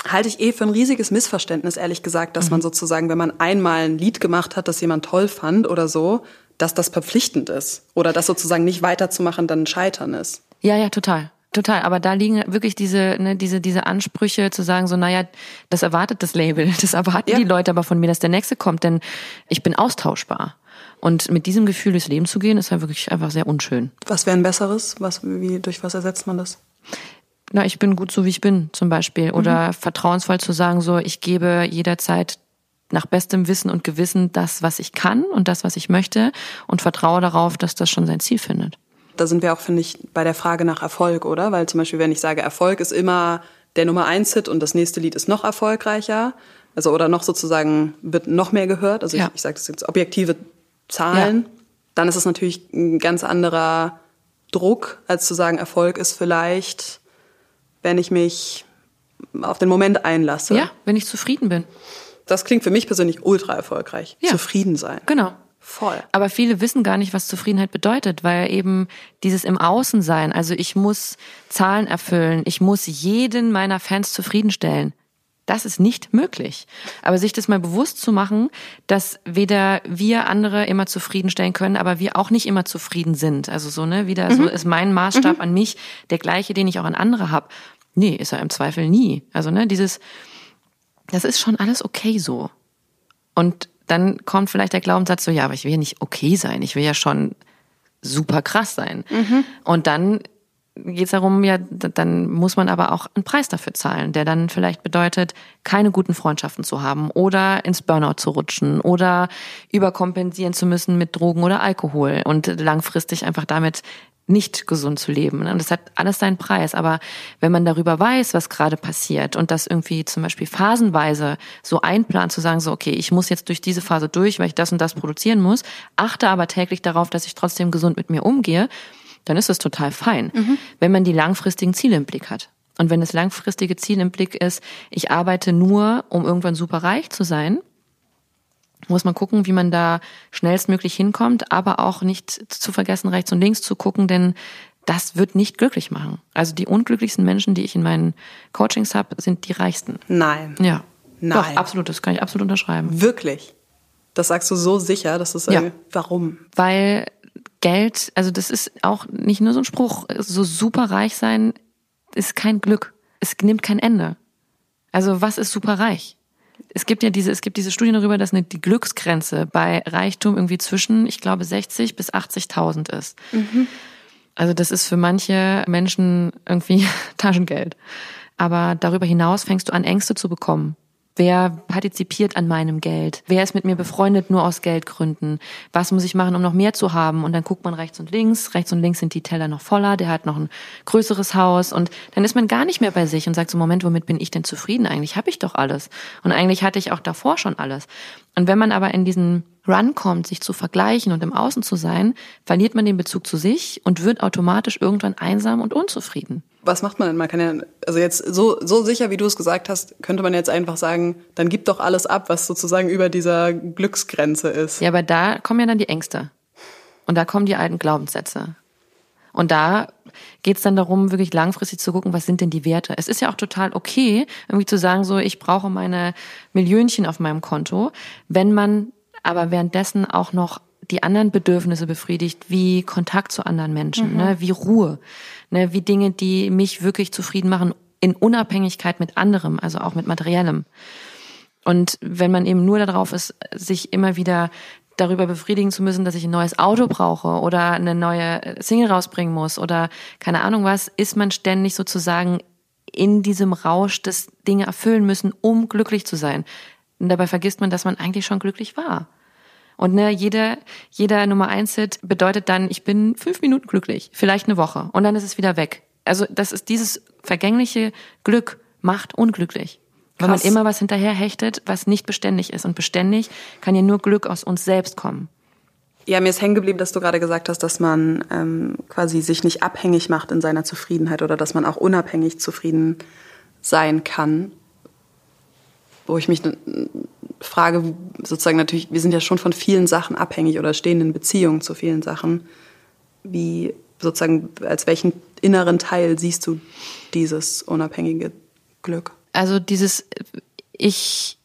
halte ich eh für ein riesiges Missverständnis, ehrlich gesagt, dass mhm. man sozusagen, wenn man einmal ein Lied gemacht hat, das jemand toll fand oder so, dass das verpflichtend ist. Oder dass sozusagen nicht weiterzumachen dann ein Scheitern ist. Ja, ja, total. Total, aber da liegen wirklich diese, ne, diese, diese Ansprüche zu sagen, so, naja, das erwartet das Label, das erwarten ja. die Leute aber von mir, dass der nächste kommt, denn ich bin austauschbar. Und mit diesem Gefühl durchs Leben zu gehen, ist halt wirklich einfach sehr unschön. Was wäre ein besseres? Was, wie, durch was ersetzt man das? Na, ich bin gut so wie ich bin, zum Beispiel. Oder mhm. vertrauensvoll zu sagen, so, ich gebe jederzeit nach bestem Wissen und Gewissen das, was ich kann und das, was ich möchte und vertraue darauf, dass das schon sein Ziel findet. Da sind wir auch, finde ich, bei der Frage nach Erfolg, oder? Weil zum Beispiel, wenn ich sage, Erfolg ist immer der Nummer eins Hit und das nächste Lied ist noch erfolgreicher, also oder noch sozusagen wird noch mehr gehört, also ja. ich, ich sage das jetzt objektive Zahlen, ja. dann ist es natürlich ein ganz anderer Druck, als zu sagen, Erfolg ist vielleicht wenn ich mich auf den Moment einlasse. Ja, wenn ich zufrieden bin. Das klingt für mich persönlich ultra erfolgreich. Ja. Zufrieden sein. Genau. Voll. Aber viele wissen gar nicht, was Zufriedenheit bedeutet, weil eben dieses im Außen sein, also ich muss Zahlen erfüllen, ich muss jeden meiner Fans zufriedenstellen. Das ist nicht möglich. Aber sich das mal bewusst zu machen, dass weder wir andere immer zufriedenstellen können, aber wir auch nicht immer zufrieden sind. Also so, ne, wieder mhm. so ist mein Maßstab mhm. an mich der gleiche, den ich auch an andere habe. Nee, ist er im Zweifel nie. Also, ne, dieses, das ist schon alles okay so. Und dann kommt vielleicht der Glaubenssatz so, ja, aber ich will ja nicht okay sein. Ich will ja schon super krass sein. Mhm. Und dann geht es darum, ja, dann muss man aber auch einen Preis dafür zahlen, der dann vielleicht bedeutet, keine guten Freundschaften zu haben oder ins Burnout zu rutschen oder überkompensieren zu müssen mit Drogen oder Alkohol und langfristig einfach damit nicht gesund zu leben. Und das hat alles seinen Preis. Aber wenn man darüber weiß, was gerade passiert und das irgendwie zum Beispiel phasenweise so einplant, zu sagen, so, okay, ich muss jetzt durch diese Phase durch, weil ich das und das produzieren muss, achte aber täglich darauf, dass ich trotzdem gesund mit mir umgehe, dann ist das total fein, mhm. wenn man die langfristigen Ziele im Blick hat. Und wenn das langfristige Ziel im Blick ist, ich arbeite nur, um irgendwann super reich zu sein, muss man gucken, wie man da schnellstmöglich hinkommt, aber auch nicht zu vergessen, rechts und links zu gucken, denn das wird nicht glücklich machen. Also die unglücklichsten Menschen, die ich in meinen Coachings habe, sind die reichsten. Nein. Ja. Nein. Doch, absolut, das kann ich absolut unterschreiben. Wirklich? Das sagst du so sicher, dass das ja. warum? Weil Geld, also das ist auch nicht nur so ein Spruch, so super reich sein ist kein Glück. Es nimmt kein Ende. Also was ist super reich? es gibt ja diese, es gibt diese Studien darüber, dass eine, die Glücksgrenze bei Reichtum irgendwie zwischen, ich glaube, 60 bis 80.000 ist. Mhm. Also das ist für manche Menschen irgendwie Taschengeld. Aber darüber hinaus fängst du an, Ängste zu bekommen. Wer partizipiert an meinem Geld? Wer ist mit mir befreundet nur aus Geldgründen? Was muss ich machen, um noch mehr zu haben? Und dann guckt man rechts und links. Rechts und links sind die Teller noch voller. Der hat noch ein größeres Haus. Und dann ist man gar nicht mehr bei sich und sagt so, Moment, womit bin ich denn zufrieden? Eigentlich habe ich doch alles. Und eigentlich hatte ich auch davor schon alles. Und wenn man aber in diesen Run kommt, sich zu vergleichen und im Außen zu sein, verliert man den Bezug zu sich und wird automatisch irgendwann einsam und unzufrieden. Was macht man denn? Man kann ja, also jetzt so, so sicher, wie du es gesagt hast, könnte man jetzt einfach sagen, dann gib doch alles ab, was sozusagen über dieser Glücksgrenze ist. Ja, aber da kommen ja dann die Ängste. Und da kommen die alten Glaubenssätze. Und da geht's dann darum, wirklich langfristig zu gucken, was sind denn die Werte. Es ist ja auch total okay, irgendwie zu sagen, so, ich brauche meine Millionchen auf meinem Konto, wenn man aber währenddessen auch noch die anderen Bedürfnisse befriedigt, wie Kontakt zu anderen Menschen, mhm. ne, wie Ruhe, ne, wie Dinge, die mich wirklich zufrieden machen, in Unabhängigkeit mit anderem, also auch mit materiellem. Und wenn man eben nur darauf ist, sich immer wieder darüber befriedigen zu müssen, dass ich ein neues Auto brauche oder eine neue Single rausbringen muss oder keine Ahnung was, ist man ständig sozusagen in diesem Rausch des Dinge erfüllen müssen, um glücklich zu sein. Und dabei vergisst man, dass man eigentlich schon glücklich war. Und ne, jeder, jeder Nummer eins Hit bedeutet dann, ich bin fünf Minuten glücklich, vielleicht eine Woche und dann ist es wieder weg. Also das ist dieses vergängliche Glück macht unglücklich. Krass. Weil man immer was hinterher hechtet, was nicht beständig ist. Und beständig kann ja nur Glück aus uns selbst kommen. Ja, mir ist hängen geblieben, dass du gerade gesagt hast, dass man ähm, quasi sich nicht abhängig macht in seiner Zufriedenheit oder dass man auch unabhängig zufrieden sein kann wo ich mich frage, sozusagen natürlich, wir sind ja schon von vielen Sachen abhängig oder stehen in Beziehungen zu vielen Sachen. Wie sozusagen, als welchen inneren Teil siehst du dieses unabhängige Glück? Also dieses, ich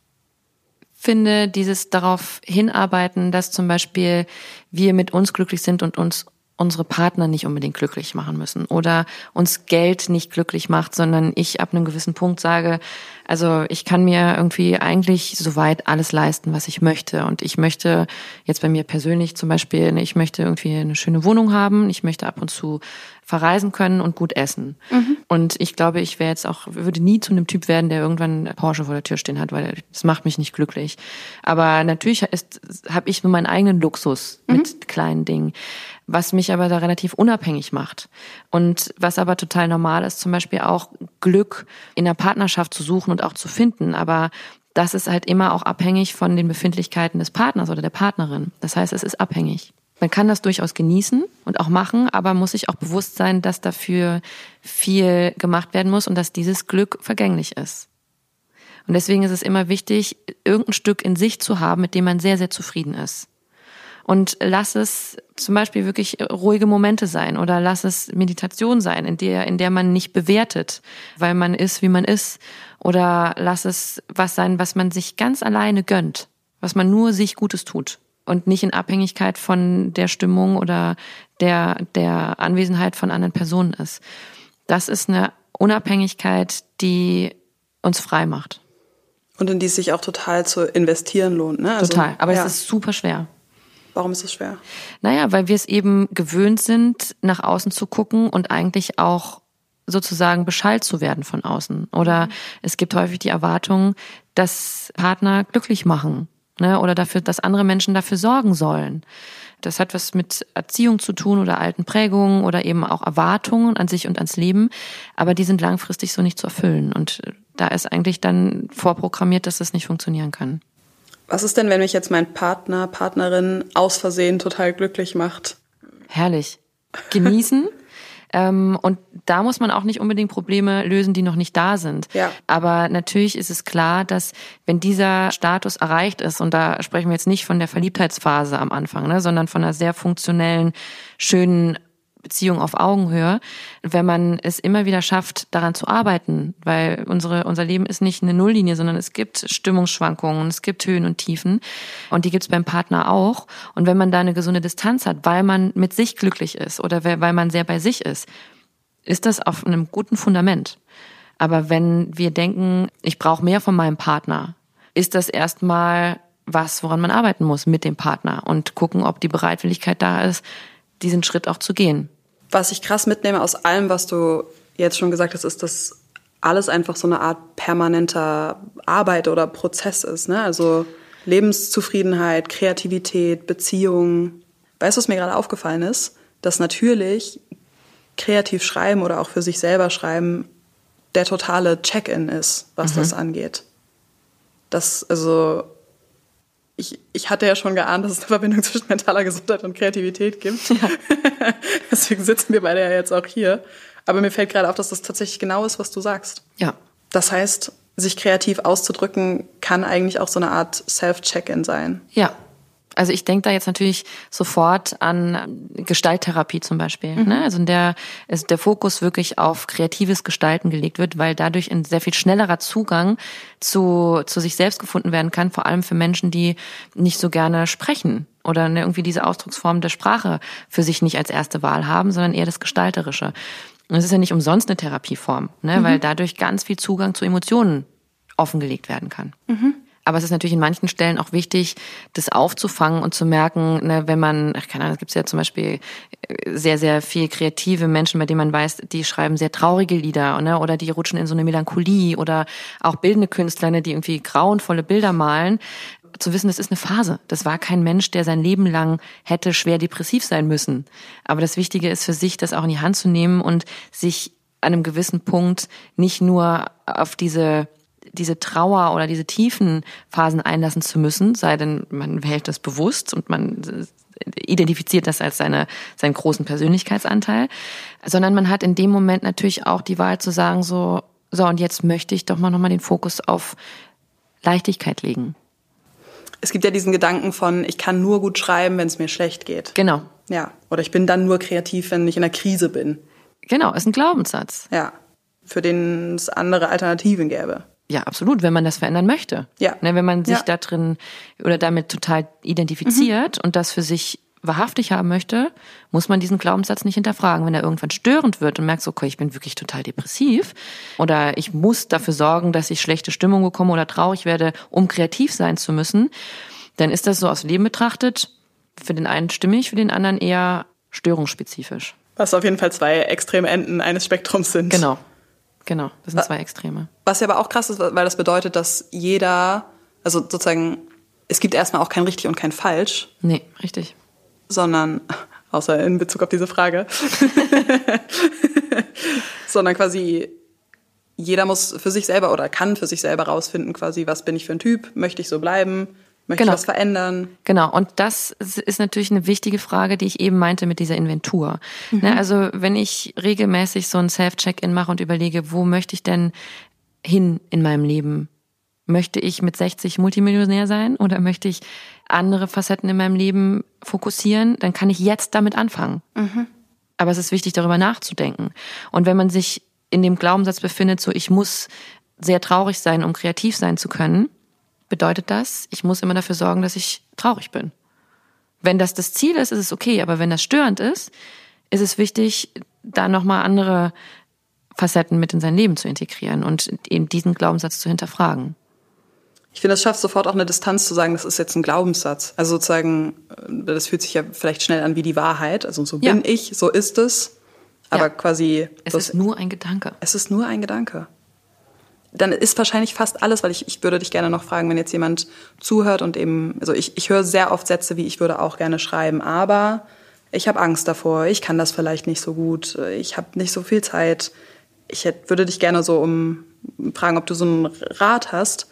finde, dieses darauf hinarbeiten, dass zum Beispiel wir mit uns glücklich sind und uns unsere Partner nicht unbedingt glücklich machen müssen oder uns Geld nicht glücklich macht, sondern ich ab einem gewissen Punkt sage, also ich kann mir irgendwie eigentlich soweit alles leisten, was ich möchte. Und ich möchte jetzt bei mir persönlich zum Beispiel, ich möchte irgendwie eine schöne Wohnung haben, ich möchte ab und zu verreisen können und gut essen. Mhm. Und ich glaube, ich wäre jetzt auch, würde nie zu einem Typ werden, der irgendwann Porsche vor der Tür stehen hat, weil das macht mich nicht glücklich. Aber natürlich habe ich nur meinen eigenen Luxus mhm. mit kleinen Dingen was mich aber da relativ unabhängig macht. Und was aber total normal ist, zum Beispiel auch Glück in der Partnerschaft zu suchen und auch zu finden. Aber das ist halt immer auch abhängig von den Befindlichkeiten des Partners oder der Partnerin. Das heißt, es ist abhängig. Man kann das durchaus genießen und auch machen, aber muss sich auch bewusst sein, dass dafür viel gemacht werden muss und dass dieses Glück vergänglich ist. Und deswegen ist es immer wichtig, irgendein Stück in sich zu haben, mit dem man sehr, sehr zufrieden ist und lass es zum Beispiel wirklich ruhige Momente sein oder lass es Meditation sein, in der, in der man nicht bewertet, weil man ist, wie man ist. Oder lass es was sein, was man sich ganz alleine gönnt, was man nur sich Gutes tut und nicht in Abhängigkeit von der Stimmung oder der, der Anwesenheit von anderen Personen ist. Das ist eine Unabhängigkeit, die uns frei macht. Und in die es sich auch total zu investieren lohnt, ne? Also, total. Aber ja. es ist super schwer. Warum ist es schwer? Naja, weil wir es eben gewöhnt sind, nach außen zu gucken und eigentlich auch sozusagen beschallt zu werden von außen. Oder mhm. es gibt häufig die Erwartung, dass Partner glücklich machen. Ne? oder dafür, dass andere Menschen dafür sorgen sollen. Das hat was mit Erziehung zu tun oder alten Prägungen oder eben auch Erwartungen an sich und ans Leben. Aber die sind langfristig so nicht zu erfüllen. Und da ist eigentlich dann vorprogrammiert, dass das nicht funktionieren kann. Was ist denn, wenn mich jetzt mein Partner, Partnerin aus Versehen total glücklich macht? Herrlich. Genießen. Ähm, und da muss man auch nicht unbedingt Probleme lösen, die noch nicht da sind. Ja. Aber natürlich ist es klar, dass wenn dieser Status erreicht ist, und da sprechen wir jetzt nicht von der Verliebtheitsphase am Anfang, ne, sondern von einer sehr funktionellen, schönen Beziehung auf Augenhöhe, wenn man es immer wieder schafft, daran zu arbeiten, weil unsere, unser Leben ist nicht eine Nulllinie, sondern es gibt Stimmungsschwankungen, es gibt Höhen und Tiefen und die gibt es beim Partner auch. Und wenn man da eine gesunde Distanz hat, weil man mit sich glücklich ist oder weil man sehr bei sich ist, ist das auf einem guten Fundament. Aber wenn wir denken, ich brauche mehr von meinem Partner, ist das erstmal was, woran man arbeiten muss mit dem Partner und gucken, ob die Bereitwilligkeit da ist, diesen Schritt auch zu gehen was ich krass mitnehme aus allem, was du jetzt schon gesagt hast, ist, dass alles einfach so eine Art permanenter Arbeit oder Prozess ist. Ne? Also Lebenszufriedenheit, Kreativität, Beziehungen. Weißt du, was mir gerade aufgefallen ist? Dass natürlich kreativ schreiben oder auch für sich selber schreiben der totale Check-in ist, was mhm. das angeht. Das, also ich, ich hatte ja schon geahnt, dass es eine Verbindung zwischen mentaler Gesundheit und Kreativität gibt. Ja. Deswegen sitzen wir beide ja jetzt auch hier. Aber mir fällt gerade auf, dass das tatsächlich genau ist, was du sagst. Ja. Das heißt, sich kreativ auszudrücken, kann eigentlich auch so eine Art Self-Check-in sein. Ja, also ich denke da jetzt natürlich sofort an Gestalttherapie zum Beispiel. Mhm. Ne? Also in der ist der Fokus wirklich auf kreatives Gestalten gelegt wird, weil dadurch ein sehr viel schnellerer Zugang zu, zu sich selbst gefunden werden kann, vor allem für Menschen, die nicht so gerne sprechen oder ne, irgendwie diese Ausdrucksform der Sprache für sich nicht als erste Wahl haben, sondern eher das Gestalterische. Und es ist ja nicht umsonst eine Therapieform, ne? Mhm. weil dadurch ganz viel Zugang zu Emotionen offengelegt werden kann. Mhm. Aber es ist natürlich in manchen Stellen auch wichtig, das aufzufangen und zu merken, ne, wenn man, keine Ahnung, es gibt ja zum Beispiel äh, sehr, sehr viel kreative Menschen, bei denen man weiß, die schreiben sehr traurige Lieder ne, oder die rutschen in so eine Melancholie oder auch bildende Künstler, ne, die irgendwie grauenvolle Bilder malen zu wissen, das ist eine Phase. Das war kein Mensch, der sein Leben lang hätte schwer depressiv sein müssen. Aber das Wichtige ist für sich, das auch in die Hand zu nehmen und sich an einem gewissen Punkt nicht nur auf diese diese Trauer oder diese tiefen Phasen einlassen zu müssen, sei denn man wählt das bewusst und man identifiziert das als seine, seinen großen Persönlichkeitsanteil, sondern man hat in dem Moment natürlich auch die Wahl zu sagen, so, so, und jetzt möchte ich doch mal nochmal den Fokus auf Leichtigkeit legen. Es gibt ja diesen Gedanken von, ich kann nur gut schreiben, wenn es mir schlecht geht. Genau. Ja. Oder ich bin dann nur kreativ, wenn ich in einer Krise bin. Genau, ist ein Glaubenssatz. Ja. Für den es andere Alternativen gäbe. Ja, absolut, wenn man das verändern möchte. Ja. Ne, wenn man sich ja. da drin oder damit total identifiziert mhm. und das für sich wahrhaftig haben möchte, muss man diesen Glaubenssatz nicht hinterfragen. Wenn er irgendwann störend wird und merkt, okay, ich bin wirklich total depressiv oder ich muss dafür sorgen, dass ich schlechte Stimmung bekomme oder traurig werde, um kreativ sein zu müssen, dann ist das so aus Leben betrachtet für den einen stimmig, für den anderen eher störungsspezifisch. Was auf jeden Fall zwei extreme Enden eines Spektrums sind. Genau. Genau, das sind zwei Extreme. Was ja aber auch krass ist, weil das bedeutet, dass jeder, also sozusagen, es gibt erstmal auch kein richtig und kein falsch. Nee, richtig. Sondern, außer in Bezug auf diese Frage, sondern quasi jeder muss für sich selber oder kann für sich selber rausfinden, quasi, was bin ich für ein Typ, möchte ich so bleiben, Möchte genau. ich was verändern? Genau, und das ist natürlich eine wichtige Frage, die ich eben meinte mit dieser Inventur. Mhm. Ne, also wenn ich regelmäßig so ein Self-Check-In mache und überlege, wo möchte ich denn hin in meinem Leben? Möchte ich mit 60 Multimillionär sein oder möchte ich andere Facetten in meinem Leben fokussieren? Dann kann ich jetzt damit anfangen. Mhm. Aber es ist wichtig, darüber nachzudenken. Und wenn man sich in dem Glaubenssatz befindet, so ich muss sehr traurig sein, um kreativ sein zu können, bedeutet das, ich muss immer dafür sorgen, dass ich traurig bin. Wenn das das Ziel ist, ist es okay, aber wenn das störend ist, ist es wichtig, da nochmal andere Facetten mit in sein Leben zu integrieren und eben diesen Glaubenssatz zu hinterfragen. Ich finde, das schafft sofort auch eine Distanz zu sagen, das ist jetzt ein Glaubenssatz. Also sozusagen, äh, das fühlt sich ja vielleicht schnell an wie die Wahrheit. Also so bin ja. ich, so ist es. Aber ja. quasi. Es ist nur ein Gedanke. Es ist nur ein Gedanke. Dann ist wahrscheinlich fast alles, weil ich, ich würde dich gerne noch fragen, wenn jetzt jemand zuhört und eben, also ich, ich höre sehr oft Sätze wie, ich würde auch gerne schreiben, aber ich habe Angst davor, ich kann das vielleicht nicht so gut, ich habe nicht so viel Zeit. Ich hätte, würde dich gerne so um fragen, ob du so einen Rat hast.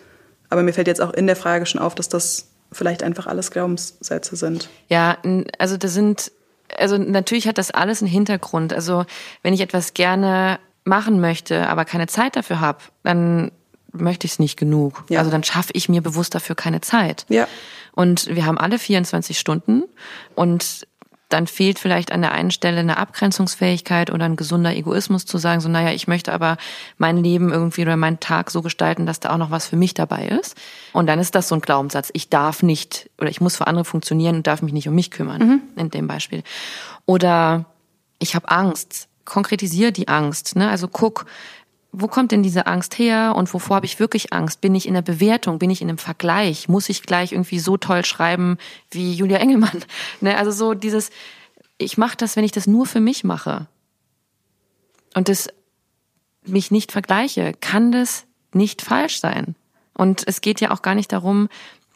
Aber mir fällt jetzt auch in der Frage schon auf, dass das vielleicht einfach alles Glaubenssätze sind. Ja, also das sind, also natürlich hat das alles einen Hintergrund. Also wenn ich etwas gerne machen möchte, aber keine Zeit dafür habe, dann möchte ich es nicht genug. Ja. Also dann schaffe ich mir bewusst dafür keine Zeit. Ja. Und wir haben alle 24 Stunden und dann fehlt vielleicht an der einen Stelle eine Abgrenzungsfähigkeit oder ein gesunder Egoismus zu sagen, so, naja, ich möchte aber mein Leben irgendwie oder meinen Tag so gestalten, dass da auch noch was für mich dabei ist. Und dann ist das so ein Glaubenssatz. Ich darf nicht oder ich muss für andere funktionieren und darf mich nicht um mich kümmern, mhm. in dem Beispiel. Oder ich habe Angst. Konkretisiere die Angst. Ne? Also guck, wo kommt denn diese Angst her und wovor habe ich wirklich Angst? Bin ich in der Bewertung? Bin ich in einem Vergleich? Muss ich gleich irgendwie so toll schreiben wie Julia Engelmann? Ne, also so dieses, ich mache das, wenn ich das nur für mich mache und das mich nicht vergleiche, kann das nicht falsch sein. Und es geht ja auch gar nicht darum,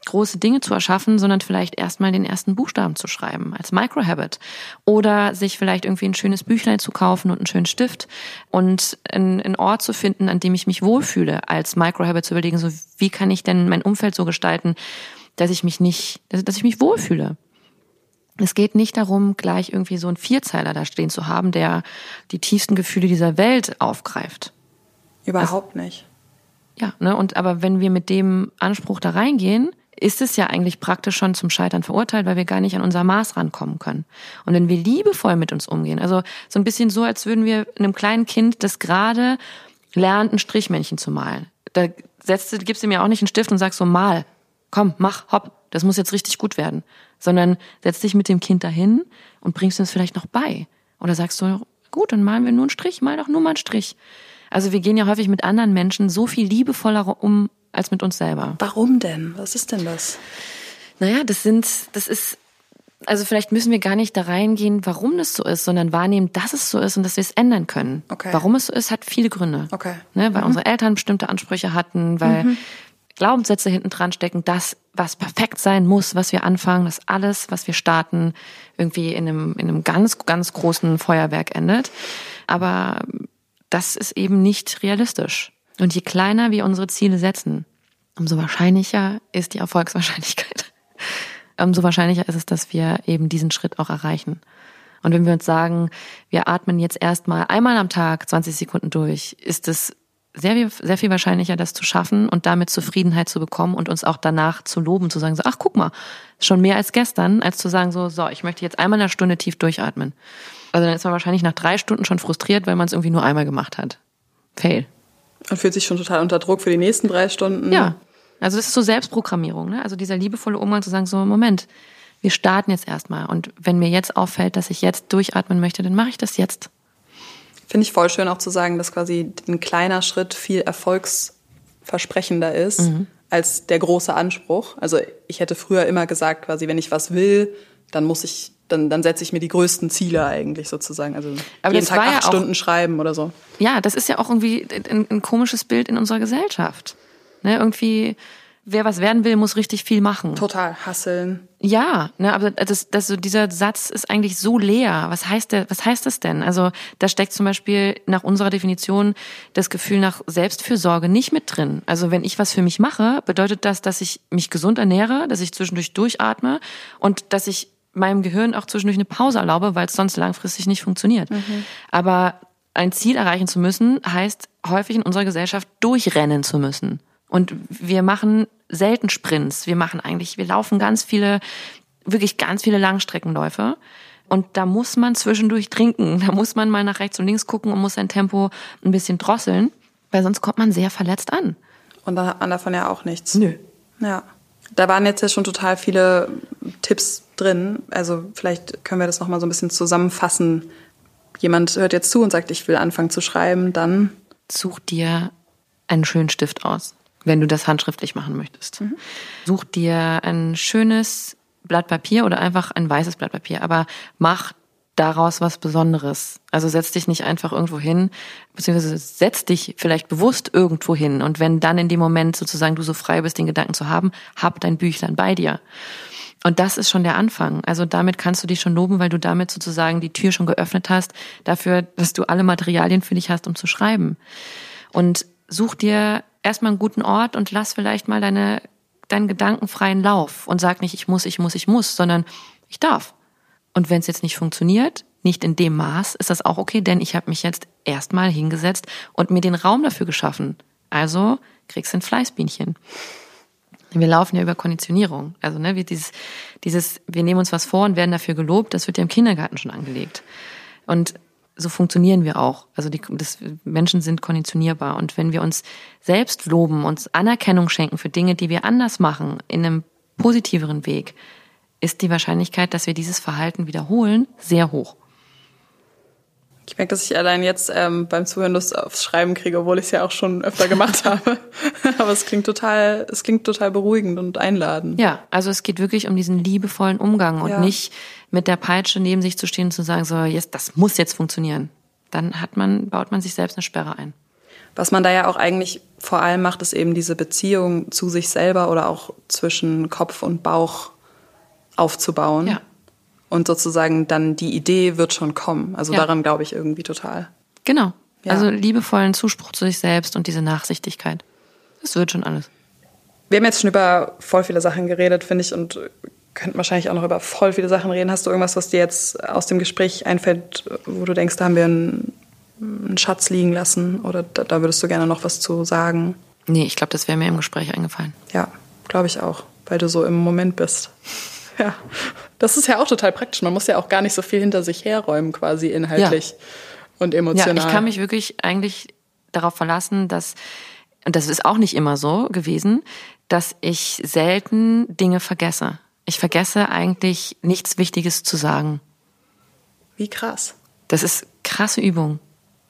große Dinge zu erschaffen, sondern vielleicht erstmal den ersten Buchstaben zu schreiben als Microhabit oder sich vielleicht irgendwie ein schönes Büchlein zu kaufen und einen schönen Stift und einen, Ort zu finden, an dem ich mich wohlfühle, als Microhabit zu überlegen, so wie kann ich denn mein Umfeld so gestalten, dass ich mich nicht, dass ich mich wohlfühle. Es geht nicht darum, gleich irgendwie so einen Vierzeiler da stehen zu haben, der die tiefsten Gefühle dieser Welt aufgreift. Überhaupt also, nicht. Ja, ne, und aber wenn wir mit dem Anspruch da reingehen, ist es ja eigentlich praktisch schon zum Scheitern verurteilt, weil wir gar nicht an unser Maß rankommen können. Und wenn wir liebevoll mit uns umgehen, also so ein bisschen so, als würden wir einem kleinen Kind, das gerade lernt, ein Strichmännchen zu malen. Da setzt, gibst du mir auch nicht einen Stift und sagst so, mal, komm, mach, hopp, das muss jetzt richtig gut werden. Sondern setz dich mit dem Kind dahin und bringst es vielleicht noch bei. Oder sagst du, gut, dann malen wir nur einen Strich, mal doch nur mal einen Strich. Also wir gehen ja häufig mit anderen Menschen so viel liebevoller um als mit uns selber. Warum denn? Was ist denn das? Naja, das sind, das ist, also vielleicht müssen wir gar nicht da reingehen, warum das so ist, sondern wahrnehmen, dass es so ist und dass wir es ändern können. Okay. Warum es so ist, hat viele Gründe. Okay. Ne, weil mhm. unsere Eltern bestimmte Ansprüche hatten, weil mhm. Glaubenssätze hinten dran stecken, das, was perfekt sein muss, was wir anfangen, dass alles, was wir starten, irgendwie in einem, in einem ganz, ganz großen Feuerwerk endet. Aber das ist eben nicht realistisch. Und je kleiner wir unsere Ziele setzen, umso wahrscheinlicher ist die Erfolgswahrscheinlichkeit. umso wahrscheinlicher ist es, dass wir eben diesen Schritt auch erreichen. Und wenn wir uns sagen, wir atmen jetzt erstmal einmal am Tag 20 Sekunden durch, ist es sehr, sehr viel wahrscheinlicher, das zu schaffen und damit Zufriedenheit zu bekommen und uns auch danach zu loben, zu sagen, so, ach, guck mal, schon mehr als gestern, als zu sagen, so, so, ich möchte jetzt einmal eine Stunde tief durchatmen. Also dann ist man wahrscheinlich nach drei Stunden schon frustriert, weil man es irgendwie nur einmal gemacht hat. Fail. Und fühlt sich schon total unter Druck für die nächsten drei Stunden. Ja. Also das ist so Selbstprogrammierung, ne? Also dieser liebevolle Umgang zu sagen, so, Moment, wir starten jetzt erstmal. Und wenn mir jetzt auffällt, dass ich jetzt durchatmen möchte, dann mache ich das jetzt. Finde ich voll schön auch zu sagen, dass quasi ein kleiner Schritt viel erfolgsversprechender ist mhm. als der große Anspruch. Also ich hätte früher immer gesagt, quasi, wenn ich was will, dann muss ich dann, dann setze ich mir die größten Ziele eigentlich sozusagen. Also Aber jeden Tag acht ja Stunden schreiben oder so. Ja, das ist ja auch irgendwie ein, ein komisches Bild in unserer Gesellschaft. Ne, irgendwie, wer was werden will, muss richtig viel machen. Total hasseln. Ja, ne, aber das, das, so dieser Satz ist eigentlich so leer. Was heißt der, was heißt das denn? Also da steckt zum Beispiel nach unserer Definition das Gefühl nach Selbstfürsorge nicht mit drin. Also wenn ich was für mich mache, bedeutet das, dass ich mich gesund ernähre, dass ich zwischendurch durchatme und dass ich meinem Gehirn auch zwischendurch eine Pause erlaube, weil es sonst langfristig nicht funktioniert. Mhm. Aber ein Ziel erreichen zu müssen, heißt häufig in unserer Gesellschaft durchrennen zu müssen. Und wir machen selten Sprints. Wir machen eigentlich, wir laufen ganz viele, wirklich ganz viele Langstreckenläufe. Und da muss man zwischendurch trinken. Da muss man mal nach rechts und links gucken und muss sein Tempo ein bisschen drosseln, weil sonst kommt man sehr verletzt an. Und dann hat man davon ja auch nichts. Nö. Ja. Da waren jetzt ja schon total viele Tipps drin. Also vielleicht können wir das nochmal so ein bisschen zusammenfassen. Jemand hört jetzt zu und sagt, ich will anfangen zu schreiben, dann such dir einen schönen Stift aus, wenn du das handschriftlich machen möchtest. Mhm. Such dir ein schönes Blatt Papier oder einfach ein weißes Blatt Papier, aber mach daraus was Besonderes. Also setz dich nicht einfach irgendwo hin, beziehungsweise setz dich vielleicht bewusst irgendwo hin. Und wenn dann in dem Moment sozusagen du so frei bist, den Gedanken zu haben, hab dein Büchlein bei dir. Und das ist schon der Anfang. Also damit kannst du dich schon loben, weil du damit sozusagen die Tür schon geöffnet hast dafür, dass du alle Materialien für dich hast, um zu schreiben. Und such dir erstmal einen guten Ort und lass vielleicht mal deine, deinen gedankenfreien Lauf und sag nicht, ich muss, ich muss, ich muss, sondern ich darf. Und wenn es jetzt nicht funktioniert, nicht in dem Maß, ist das auch okay, denn ich habe mich jetzt erstmal hingesetzt und mir den Raum dafür geschaffen. Also kriegst du ein Fleißbienchen. Wir laufen ja über Konditionierung. Also, ne, wie dieses, dieses, wir nehmen uns was vor und werden dafür gelobt, das wird ja im Kindergarten schon angelegt. Und so funktionieren wir auch. Also die das, Menschen sind konditionierbar. Und wenn wir uns selbst loben, uns Anerkennung schenken für Dinge, die wir anders machen, in einem positiveren Weg, ist die Wahrscheinlichkeit, dass wir dieses Verhalten wiederholen, sehr hoch. Ich merke, dass ich allein jetzt ähm, beim Zuhören Lust aufs Schreiben kriege, obwohl ich es ja auch schon öfter gemacht habe. Aber es klingt total, es klingt total beruhigend und einladend. Ja, also es geht wirklich um diesen liebevollen Umgang und Ja. nicht mit der Peitsche neben sich zu stehen und zu sagen, so, jetzt, das muss jetzt funktionieren. Dann hat man, baut man sich selbst eine Sperre ein. Was man da ja auch eigentlich vor allem macht, ist eben diese Beziehung zu sich selber oder auch zwischen Kopf und Bauch aufzubauen. Ja. Und sozusagen dann die Idee wird schon kommen. Also Ja. daran glaube ich irgendwie total. Genau. Ja. Also liebevollen Zuspruch zu sich selbst und diese Nachsichtigkeit. Das wird schon alles. Wir haben jetzt schon über voll viele Sachen geredet, finde ich, und könnten wahrscheinlich auch noch über voll viele Sachen reden. Hast du irgendwas, was dir jetzt aus dem Gespräch einfällt, wo du denkst, da haben wir einen, einen Schatz liegen lassen oder da, da würdest du gerne noch was zu sagen? Nee, ich glaube, das wäre mir im Gespräch eingefallen. Ja, glaube ich auch, weil du so im Moment bist. Ja, das ist ja auch total praktisch. Man muss ja auch gar nicht so viel hinter sich herräumen, quasi inhaltlich und emotional. Ja, ich kann mich wirklich eigentlich darauf verlassen, dass, und das ist auch nicht immer so gewesen, dass ich selten Dinge vergesse. Ich vergesse eigentlich nichts Wichtiges zu sagen. Wie krass. Das ist krasse Übung.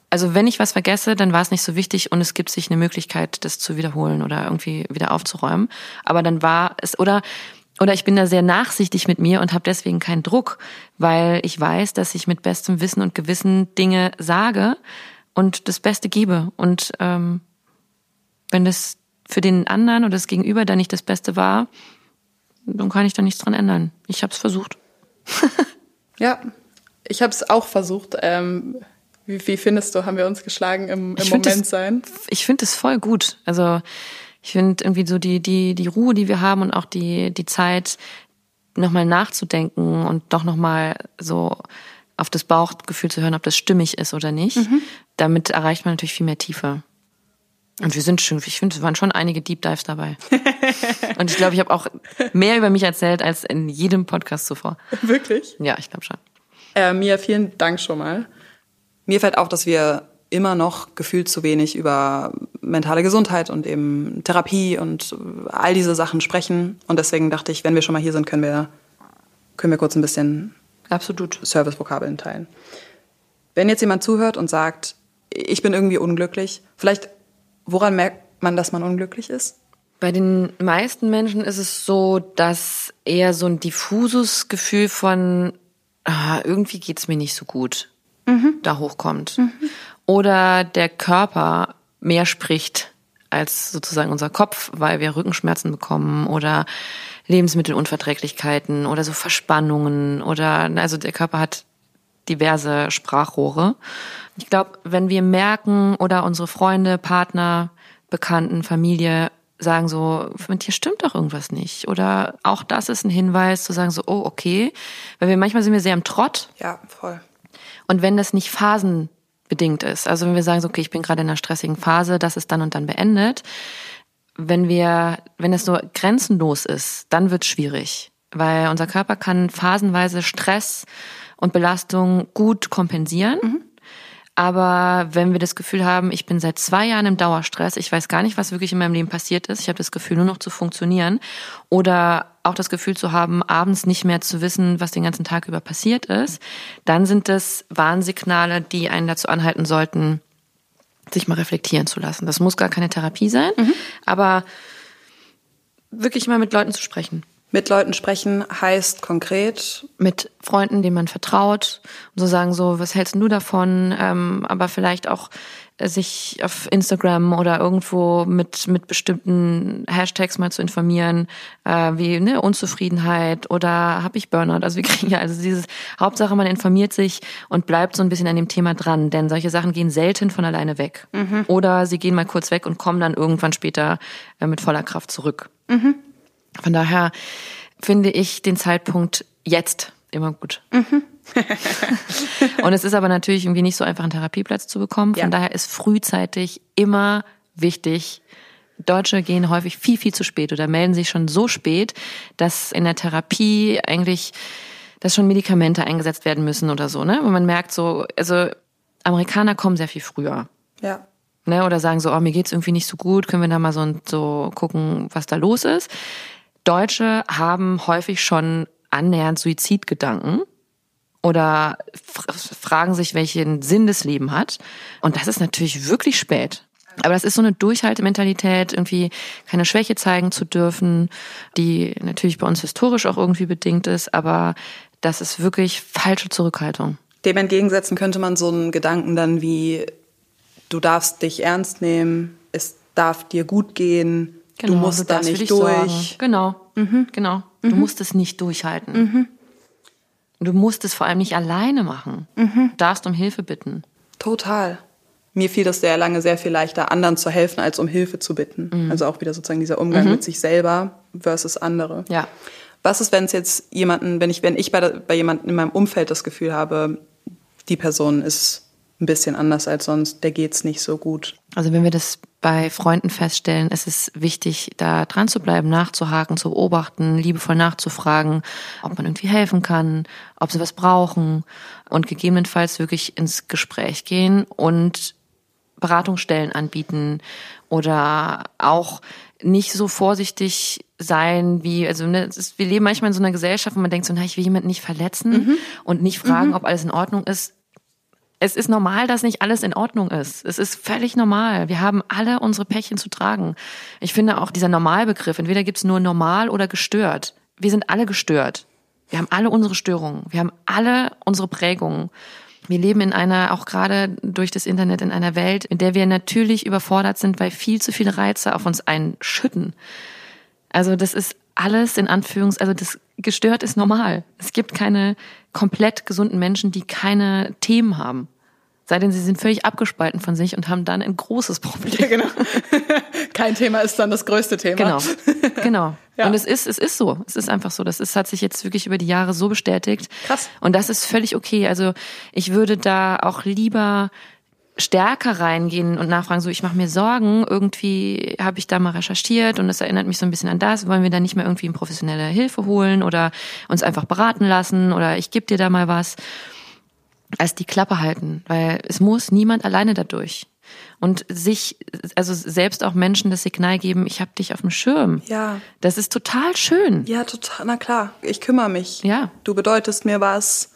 Also wenn ich was vergesse, dann war es nicht so wichtig und es gibt sich eine Möglichkeit, das zu wiederholen oder irgendwie wieder aufzuräumen. Aber dann war es oder oder ich bin da sehr nachsichtig mit mir und habe deswegen keinen Druck, weil ich weiß, dass ich mit bestem Wissen und Gewissen Dinge sage und das Beste gebe. Und ähm, wenn das für den anderen oder das Gegenüber dann nicht das Beste war, dann kann ich da nichts dran ändern. Ich habe es versucht. Ja, ich habe es auch versucht. Ähm, wie, wie findest du, haben wir uns geschlagen im, im Moment das- sein? ich finde es voll gut. Also ich finde irgendwie so die, die, die Ruhe, die wir haben und auch die, die Zeit, nochmal nachzudenken und doch nochmal so auf das Bauchgefühl zu hören, ob das stimmig ist oder nicht. Damit erreicht man natürlich viel mehr Tiefe. Und wir sind schon, ich finde, es waren schon einige Deep Dives dabei. und ich glaube, ich habe auch mehr über mich erzählt als in jedem Podcast zuvor. Wirklich? Ja, ich glaube schon. Äh, Mia, vielen Dank schon mal. Mir fällt auf, dass wir immer noch gefühlt zu wenig über mentale Gesundheit und eben Therapie und all diese Sachen sprechen. Und deswegen dachte ich, wenn wir schon mal hier sind, können wir, können wir kurz ein bisschen Absolut. Service-Vokabeln teilen. Wenn jetzt jemand zuhört und sagt, ich bin irgendwie unglücklich, vielleicht, woran merkt man, dass man unglücklich ist? Bei den meisten Menschen ist es so, dass eher so ein diffuses Gefühl von ah, irgendwie geht's mir nicht so gut da hochkommt. Oder der Körper mehr spricht als sozusagen unser Kopf, weil wir Rückenschmerzen bekommen oder Lebensmittelunverträglichkeiten oder so Verspannungen oder also der Körper hat diverse Sprachrohre. Ich glaube, wenn wir merken oder unsere Freunde, Partner, Bekannten, Familie sagen so, mit dir stimmt doch irgendwas nicht. Oder auch das ist ein Hinweis zu sagen so, oh, okay. Weil wir manchmal sind wir sehr im Trott. Ja, voll. Und wenn das nicht phasenbedingt ist, also wenn wir sagen so, okay, ich bin gerade in einer stressigen Phase, das ist dann und dann beendet. Wenn wir, wenn es so grenzenlos ist, dann wird es schwierig. Weil unser Körper kann phasenweise Stress und Belastung gut kompensieren. Aber wenn wir das Gefühl haben, ich bin seit zwei Jahren im Dauerstress, ich weiß gar nicht, was wirklich in meinem Leben passiert ist, ich habe das Gefühl, nur noch zu funktionieren oder auch das Gefühl zu haben, abends nicht mehr zu wissen, was den ganzen Tag über passiert ist, dann sind das Warnsignale, die einen dazu anhalten sollten, sich mal reflektieren zu lassen. Das muss gar keine Therapie sein, aber wirklich mal mit Leuten zu sprechen. Mit Leuten sprechen heißt konkret. Mit Freunden, denen man vertraut, und so sagen so, was hältst du davon? Ähm, aber vielleicht auch äh, sich auf Instagram oder irgendwo mit mit bestimmten Hashtags mal zu informieren, äh, wie ne, Unzufriedenheit oder habe ich Burnout. Also wir kriegen ja also dieses Hauptsache man informiert sich und bleibt so ein bisschen an dem Thema dran, denn solche Sachen gehen selten von alleine weg mhm. oder sie gehen mal kurz weg und kommen dann irgendwann später äh, mit voller Kraft zurück. Mhm. Von daher finde ich den Zeitpunkt jetzt immer gut. Mhm. und es ist aber natürlich irgendwie nicht so einfach, einen Therapieplatz zu bekommen. Von ja. daher ist frühzeitig immer wichtig, Deutsche gehen häufig viel, viel zu spät oder melden sich schon so spät, dass in der Therapie eigentlich, dass schon Medikamente eingesetzt werden müssen oder so, ne? Wo man merkt so, also Amerikaner kommen sehr viel früher. Ja. Ne? Oder sagen so, oh, mir geht's irgendwie nicht so gut, können wir da mal so, so gucken, was da los ist. Deutsche haben häufig schon annähernd Suizidgedanken oder fragen sich, welchen Sinn das Leben hat. Und das ist natürlich wirklich spät. Aber das ist so eine Durchhaltementalität, irgendwie keine Schwäche zeigen zu dürfen, die natürlich bei uns historisch auch irgendwie bedingt ist, aber das ist wirklich falsche Zurückhaltung. Dem entgegensetzen könnte man so einen Gedanken dann wie, du darfst dich ernst nehmen, es darf dir gut gehen, Genau, du musst du da nicht durch. Sorgen. Genau, mhm. genau. Du mhm. musst es nicht durchhalten. Mhm. Du musst es vor allem nicht alleine machen. Mhm. Du darfst um Hilfe bitten. Total. Mir fiel das sehr lange sehr viel leichter, anderen zu helfen, als um Hilfe zu bitten. Mhm. Also auch wieder sozusagen dieser Umgang mit sich selber versus andere. Ja. Was ist, wenn es jetzt jemanden, wenn ich, wenn ich bei, bei jemandem in meinem Umfeld das Gefühl habe, die Person ist ein bisschen anders als sonst, der geht's nicht so gut. Also wenn wir das bei Freunden feststellen, ist es wichtig, da dran zu bleiben, nachzuhaken, zu beobachten, liebevoll nachzufragen, ob man irgendwie helfen kann, ob sie was brauchen und gegebenenfalls wirklich ins Gespräch gehen und Beratungsstellen anbieten oder auch nicht so vorsichtig sein, wie, also ne, ist, wir leben manchmal in so einer Gesellschaft, wo man denkt so, na, ich will jemanden nicht verletzen mhm. und nicht fragen, mhm. ob alles in Ordnung ist es ist normal, dass nicht alles in Ordnung ist. Es ist völlig normal. Wir haben alle unsere Päckchen zu tragen. Ich finde auch dieser Normalbegriff, entweder gibt's nur normal oder gestört. Wir sind alle gestört. Wir haben alle unsere Störungen. Wir haben alle unsere Prägungen. Wir leben in einer, auch gerade durch das Internet, in einer Welt, in der wir natürlich überfordert sind, weil viel zu viele Reize auf uns einschütten. Also das ist alles in Anführungs, also das gestört ist normal. Es gibt keine komplett gesunden Menschen, die keine Themen haben. Sei denn, sie sind völlig abgespalten von sich und haben dann ein großes Problem. Ja, genau. Kein Thema ist dann das größte Thema. Genau. Genau. ja. Und es ist, es ist so. Es ist einfach so. Das ist, hat sich jetzt wirklich über die Jahre so bestätigt. Krass. Und das ist völlig okay. Also ich würde da auch lieber stärker reingehen und nachfragen, so ich mache mir Sorgen, irgendwie habe ich da mal recherchiert und es erinnert mich so ein bisschen an das, wollen wir da nicht mehr irgendwie professionelle Hilfe holen oder uns einfach beraten lassen oder ich gebe dir da mal was, als die Klappe halten, weil es muss niemand alleine dadurch. Und sich, also selbst auch Menschen das Signal geben, ich habe dich auf dem Schirm. Ja. Das ist total schön. Ja, total, na klar, ich kümmere mich. Ja. Du bedeutest mir was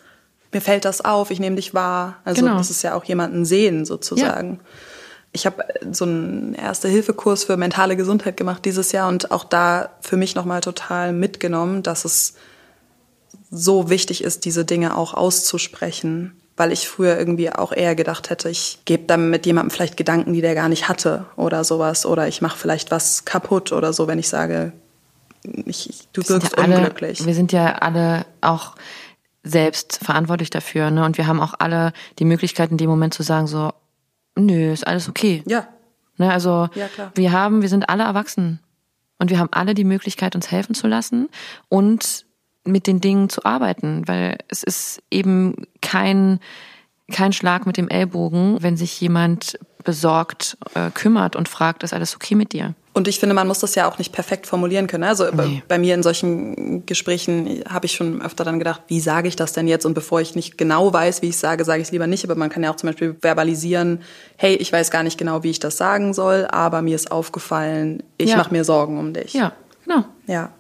mir fällt das auf, ich nehme dich wahr. Also genau. das ist ja auch jemanden sehen sozusagen. Ja. Ich habe so einen Erste-Hilfe-Kurs für mentale Gesundheit gemacht dieses Jahr und auch da für mich nochmal total mitgenommen, dass es so wichtig ist, diese Dinge auch auszusprechen, weil ich früher irgendwie auch eher gedacht hätte, ich gebe dann mit jemandem vielleicht Gedanken, die der gar nicht hatte oder sowas oder ich mache vielleicht was kaputt oder so, wenn ich sage, ich, du wirkst ja unglücklich. Alle, wir sind ja alle auch selbst verantwortlich dafür. Ne? Und wir haben auch alle die Möglichkeit in dem Moment zu sagen, so, nö, ist alles okay. Ja. Ne? Also ja, klar. wir haben, wir sind alle erwachsen. Und wir haben alle die Möglichkeit, uns helfen zu lassen und mit den Dingen zu arbeiten, weil es ist eben kein, kein Schlag mit dem Ellbogen, wenn sich jemand besorgt äh, kümmert und fragt, ist alles okay mit dir? Und ich finde, man muss das ja auch nicht perfekt formulieren können. Also nee. bei, mir in solchen Gesprächen habe ich schon öfter dann gedacht, wie sage ich das denn jetzt? Und bevor ich nicht genau weiß, wie ich sage, sage ich es lieber nicht. Aber man kann ja auch zum Beispiel verbalisieren, hey, ich weiß gar nicht genau, wie ich das sagen soll, aber mir ist aufgefallen, ich ja. mache mir Sorgen um dich. Ja, genau. Ja.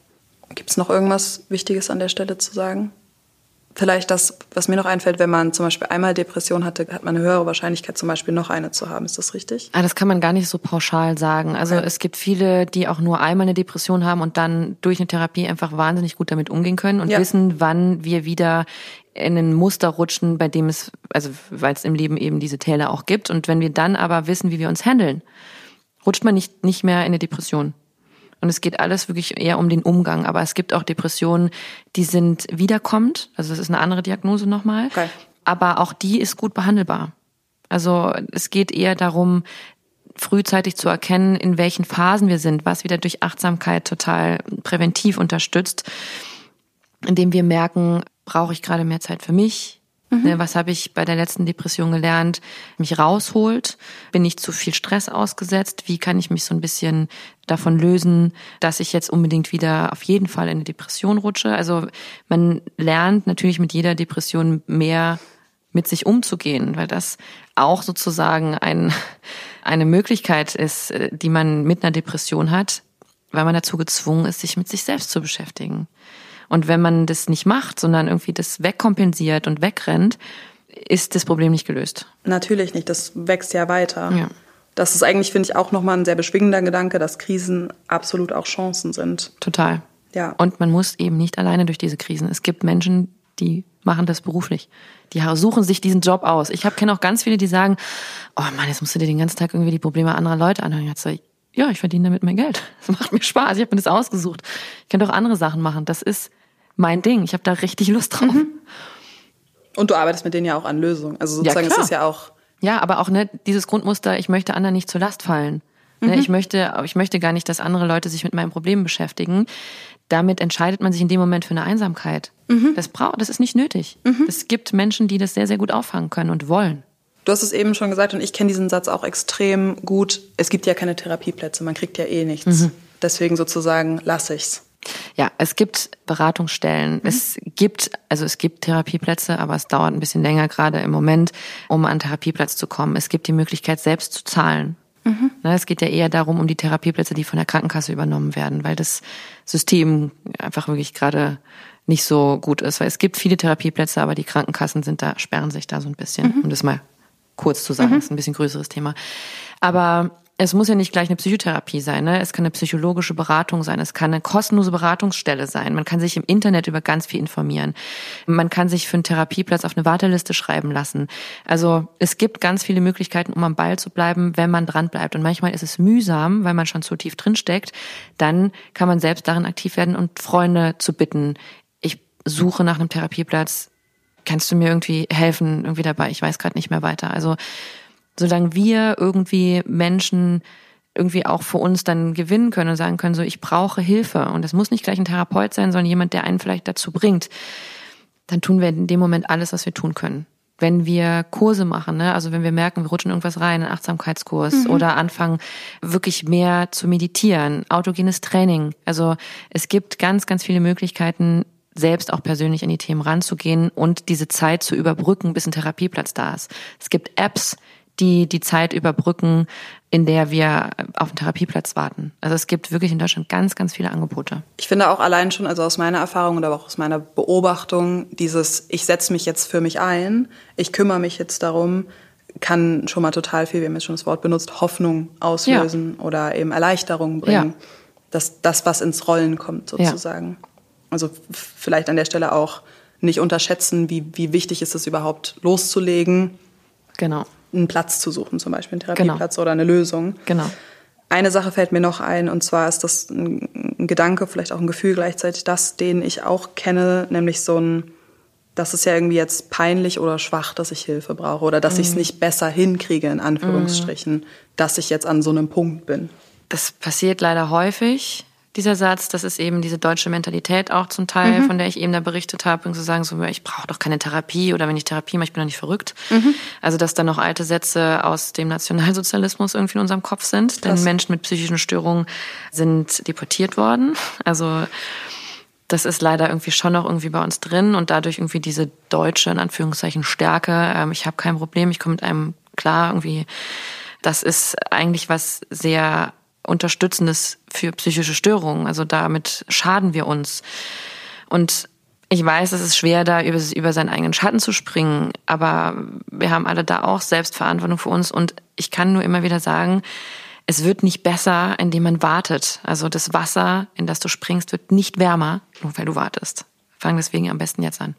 Gibt es noch irgendwas Wichtiges an der Stelle zu sagen? Vielleicht das, was mir noch einfällt, wenn man zum Beispiel einmal Depression hatte, hat man eine höhere Wahrscheinlichkeit, zum Beispiel noch eine zu haben. Ist das richtig? Ah, das kann man gar nicht so pauschal sagen. Also okay. es gibt viele, die auch nur einmal eine Depression haben und dann durch eine Therapie einfach wahnsinnig gut damit umgehen können und ja. wissen, wann wir wieder in ein Muster rutschen, bei dem es, also weil es im Leben eben diese Täler auch gibt. Und wenn wir dann aber wissen, wie wir uns handeln, rutscht man nicht, nicht mehr in eine Depression. Und es geht alles wirklich eher um den Umgang. Aber es gibt auch Depressionen, die sind wiederkommend. Also das ist eine andere Diagnose nochmal. Okay. Aber auch die ist gut behandelbar. Also es geht eher darum, frühzeitig zu erkennen, in welchen Phasen wir sind, was wieder durch Achtsamkeit total präventiv unterstützt, indem wir merken, brauche ich gerade mehr Zeit für mich, Mhm. Ne, was habe ich bei der letzten Depression gelernt? Mich rausholt? Bin ich zu viel Stress ausgesetzt? Wie kann ich mich so ein bisschen davon lösen, dass ich jetzt unbedingt wieder auf jeden Fall in eine Depression rutsche? Also man lernt natürlich mit jeder Depression mehr mit sich umzugehen, weil das auch sozusagen ein, eine Möglichkeit ist, äh, die man mit einer Depression hat, weil man dazu gezwungen ist, sich mit sich selbst zu beschäftigen. Und wenn man das nicht macht, sondern irgendwie das wegkompensiert und wegrennt, ist das Problem nicht gelöst. Natürlich nicht, das wächst ja weiter. Ja. Das ist eigentlich, finde ich, auch nochmal ein sehr beschwingender Gedanke, dass Krisen absolut auch Chancen sind. Total. Ja. Und man muss eben nicht alleine durch diese Krisen. Es gibt Menschen, die machen das beruflich. Die suchen sich diesen Job aus. Ich kenne auch ganz viele, die sagen, oh Mann, jetzt musst du dir den ganzen Tag irgendwie die Probleme anderer Leute anhören. Jetzt sag ich, ja, ich verdiene damit mein Geld. Das macht mir Spaß. Ich habe mir das ausgesucht. Ich kann doch andere Sachen machen. Das ist mein Ding. Ich habe da richtig Lust drauf. Mhm. Und du arbeitest mit denen ja auch an Lösungen. Also sozusagen ja, ist das ja auch. Ja, aber auch ne, dieses Grundmuster, ich möchte anderen nicht zur Last fallen. Ne, mhm. Ich möchte, ich möchte gar nicht, dass andere Leute sich mit meinem Problem beschäftigen. Damit entscheidet man sich in dem Moment für eine Einsamkeit. Mhm. Das braucht, das ist nicht nötig. Mhm. Es gibt Menschen, die das sehr, sehr gut auffangen können und wollen. Du hast es eben schon gesagt und ich kenne diesen Satz auch extrem gut. Es gibt ja keine Therapieplätze, man kriegt ja eh nichts. Mhm. Deswegen sozusagen lasse ich's. Ja, es gibt Beratungsstellen. Mhm. Es gibt, also es gibt Therapieplätze, aber es dauert ein bisschen länger gerade im Moment, um an Therapieplatz zu kommen. Es gibt die Möglichkeit, selbst zu zahlen. Mhm. Ne, es geht ja eher darum, um die Therapieplätze, die von der Krankenkasse übernommen werden, weil das System einfach wirklich gerade nicht so gut ist. Weil es gibt viele Therapieplätze, aber die Krankenkassen sind da, sperren sich da so ein bisschen, mhm. um das mal kurz zu sagen. Mhm. Das ist ein bisschen größeres Thema. Aber es muss ja nicht gleich eine Psychotherapie sein, ne? Es kann eine psychologische Beratung sein, es kann eine kostenlose Beratungsstelle sein. Man kann sich im Internet über ganz viel informieren. Man kann sich für einen Therapieplatz auf eine Warteliste schreiben lassen. Also es gibt ganz viele Möglichkeiten, um am Ball zu bleiben, wenn man dran bleibt. Und manchmal ist es mühsam, weil man schon zu tief drin steckt. Dann kann man selbst darin aktiv werden und Freunde zu bitten. Ich suche nach einem Therapieplatz. Kannst du mir irgendwie helfen, irgendwie dabei? Ich weiß gerade nicht mehr weiter. Also solange wir irgendwie Menschen irgendwie auch für uns dann gewinnen können und sagen können, so ich brauche Hilfe und es muss nicht gleich ein Therapeut sein, sondern jemand, der einen vielleicht dazu bringt, dann tun wir in dem Moment alles, was wir tun können. Wenn wir Kurse machen, ne? also wenn wir merken, wir rutschen irgendwas rein, einen Achtsamkeitskurs mhm. oder anfangen, wirklich mehr zu meditieren, autogenes Training. Also es gibt ganz, ganz viele Möglichkeiten, selbst auch persönlich an die Themen ranzugehen und diese Zeit zu überbrücken, bis ein Therapieplatz da ist. Es gibt Apps, die die Zeit überbrücken, in der wir auf den Therapieplatz warten. Also es gibt wirklich in Deutschland ganz, ganz viele Angebote. Ich finde auch allein schon, also aus meiner Erfahrung und aber auch aus meiner Beobachtung, dieses, ich setze mich jetzt für mich ein, ich kümmere mich jetzt darum, kann schon mal total viel, wir haben jetzt schon das Wort benutzt, Hoffnung auslösen ja. oder eben Erleichterung bringen. Ja. Dass das, was ins Rollen kommt, sozusagen. Ja. Also vielleicht an der Stelle auch nicht unterschätzen, wie, wie wichtig ist es überhaupt loszulegen. Genau einen Platz zu suchen, zum Beispiel einen Therapieplatz genau. oder eine Lösung. Genau. Eine Sache fällt mir noch ein, und zwar ist das ein, ein Gedanke, vielleicht auch ein Gefühl gleichzeitig, das, den ich auch kenne, nämlich so ein, das ist ja irgendwie jetzt peinlich oder schwach, dass ich Hilfe brauche oder dass mm. ich es nicht besser hinkriege, in Anführungsstrichen, mm. dass ich jetzt an so einem Punkt bin. Das passiert leider häufig dieser Satz, das ist eben diese deutsche Mentalität auch zum Teil, mhm. von der ich eben da berichtet habe, und zu sagen, so, ich brauche doch keine Therapie oder wenn ich Therapie mache, ich bin doch nicht verrückt. Mhm. Also dass da noch alte Sätze aus dem Nationalsozialismus irgendwie in unserem Kopf sind, denn Menschen mit psychischen Störungen sind deportiert worden. Also das ist leider irgendwie schon noch irgendwie bei uns drin und dadurch irgendwie diese deutsche, in Anführungszeichen, Stärke. Ähm, ich habe kein Problem, ich komme mit einem klar irgendwie. Das ist eigentlich was sehr Unterstützendes für psychische Störungen. Also damit schaden wir uns. Und Ich weiß, es ist schwer, da über, über seinen eigenen Schatten zu springen, aber wir haben alle da auch Selbstverantwortung für uns und ich kann nur immer wieder sagen, es wird nicht besser, indem man wartet. Also das Wasser, in das du springst, wird nicht wärmer, nur weil du wartest. Fang deswegen am besten jetzt an.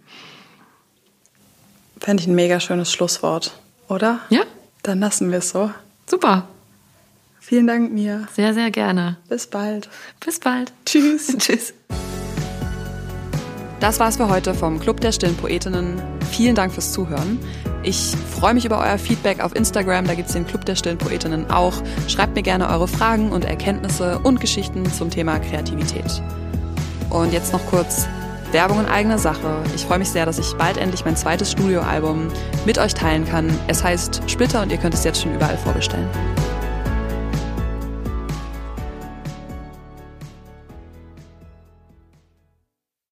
Fände ich ein mega schönes Schlusswort, oder? Ja. Dann lassen wir es so. Super. Vielen Dank, Mia. Sehr, sehr gerne. Bis bald. Bis bald. Tschüss. Tschüss. Das war's für heute vom Club der Stillen Poetinnen. Vielen Dank fürs Zuhören. Ich freue mich über euer Feedback auf Instagram, da gibt's den Club der Stillen Poetinnen auch. Schreibt mir gerne eure Fragen und Erkenntnisse und Geschichten zum Thema Kreativität. Und jetzt noch kurz Werbung in eigener Sache. Ich freue mich sehr, dass ich bald endlich mein zweites Studioalbum mit euch teilen kann. Es heißt Splitter und ihr könnt es jetzt schon überall vorbestellen.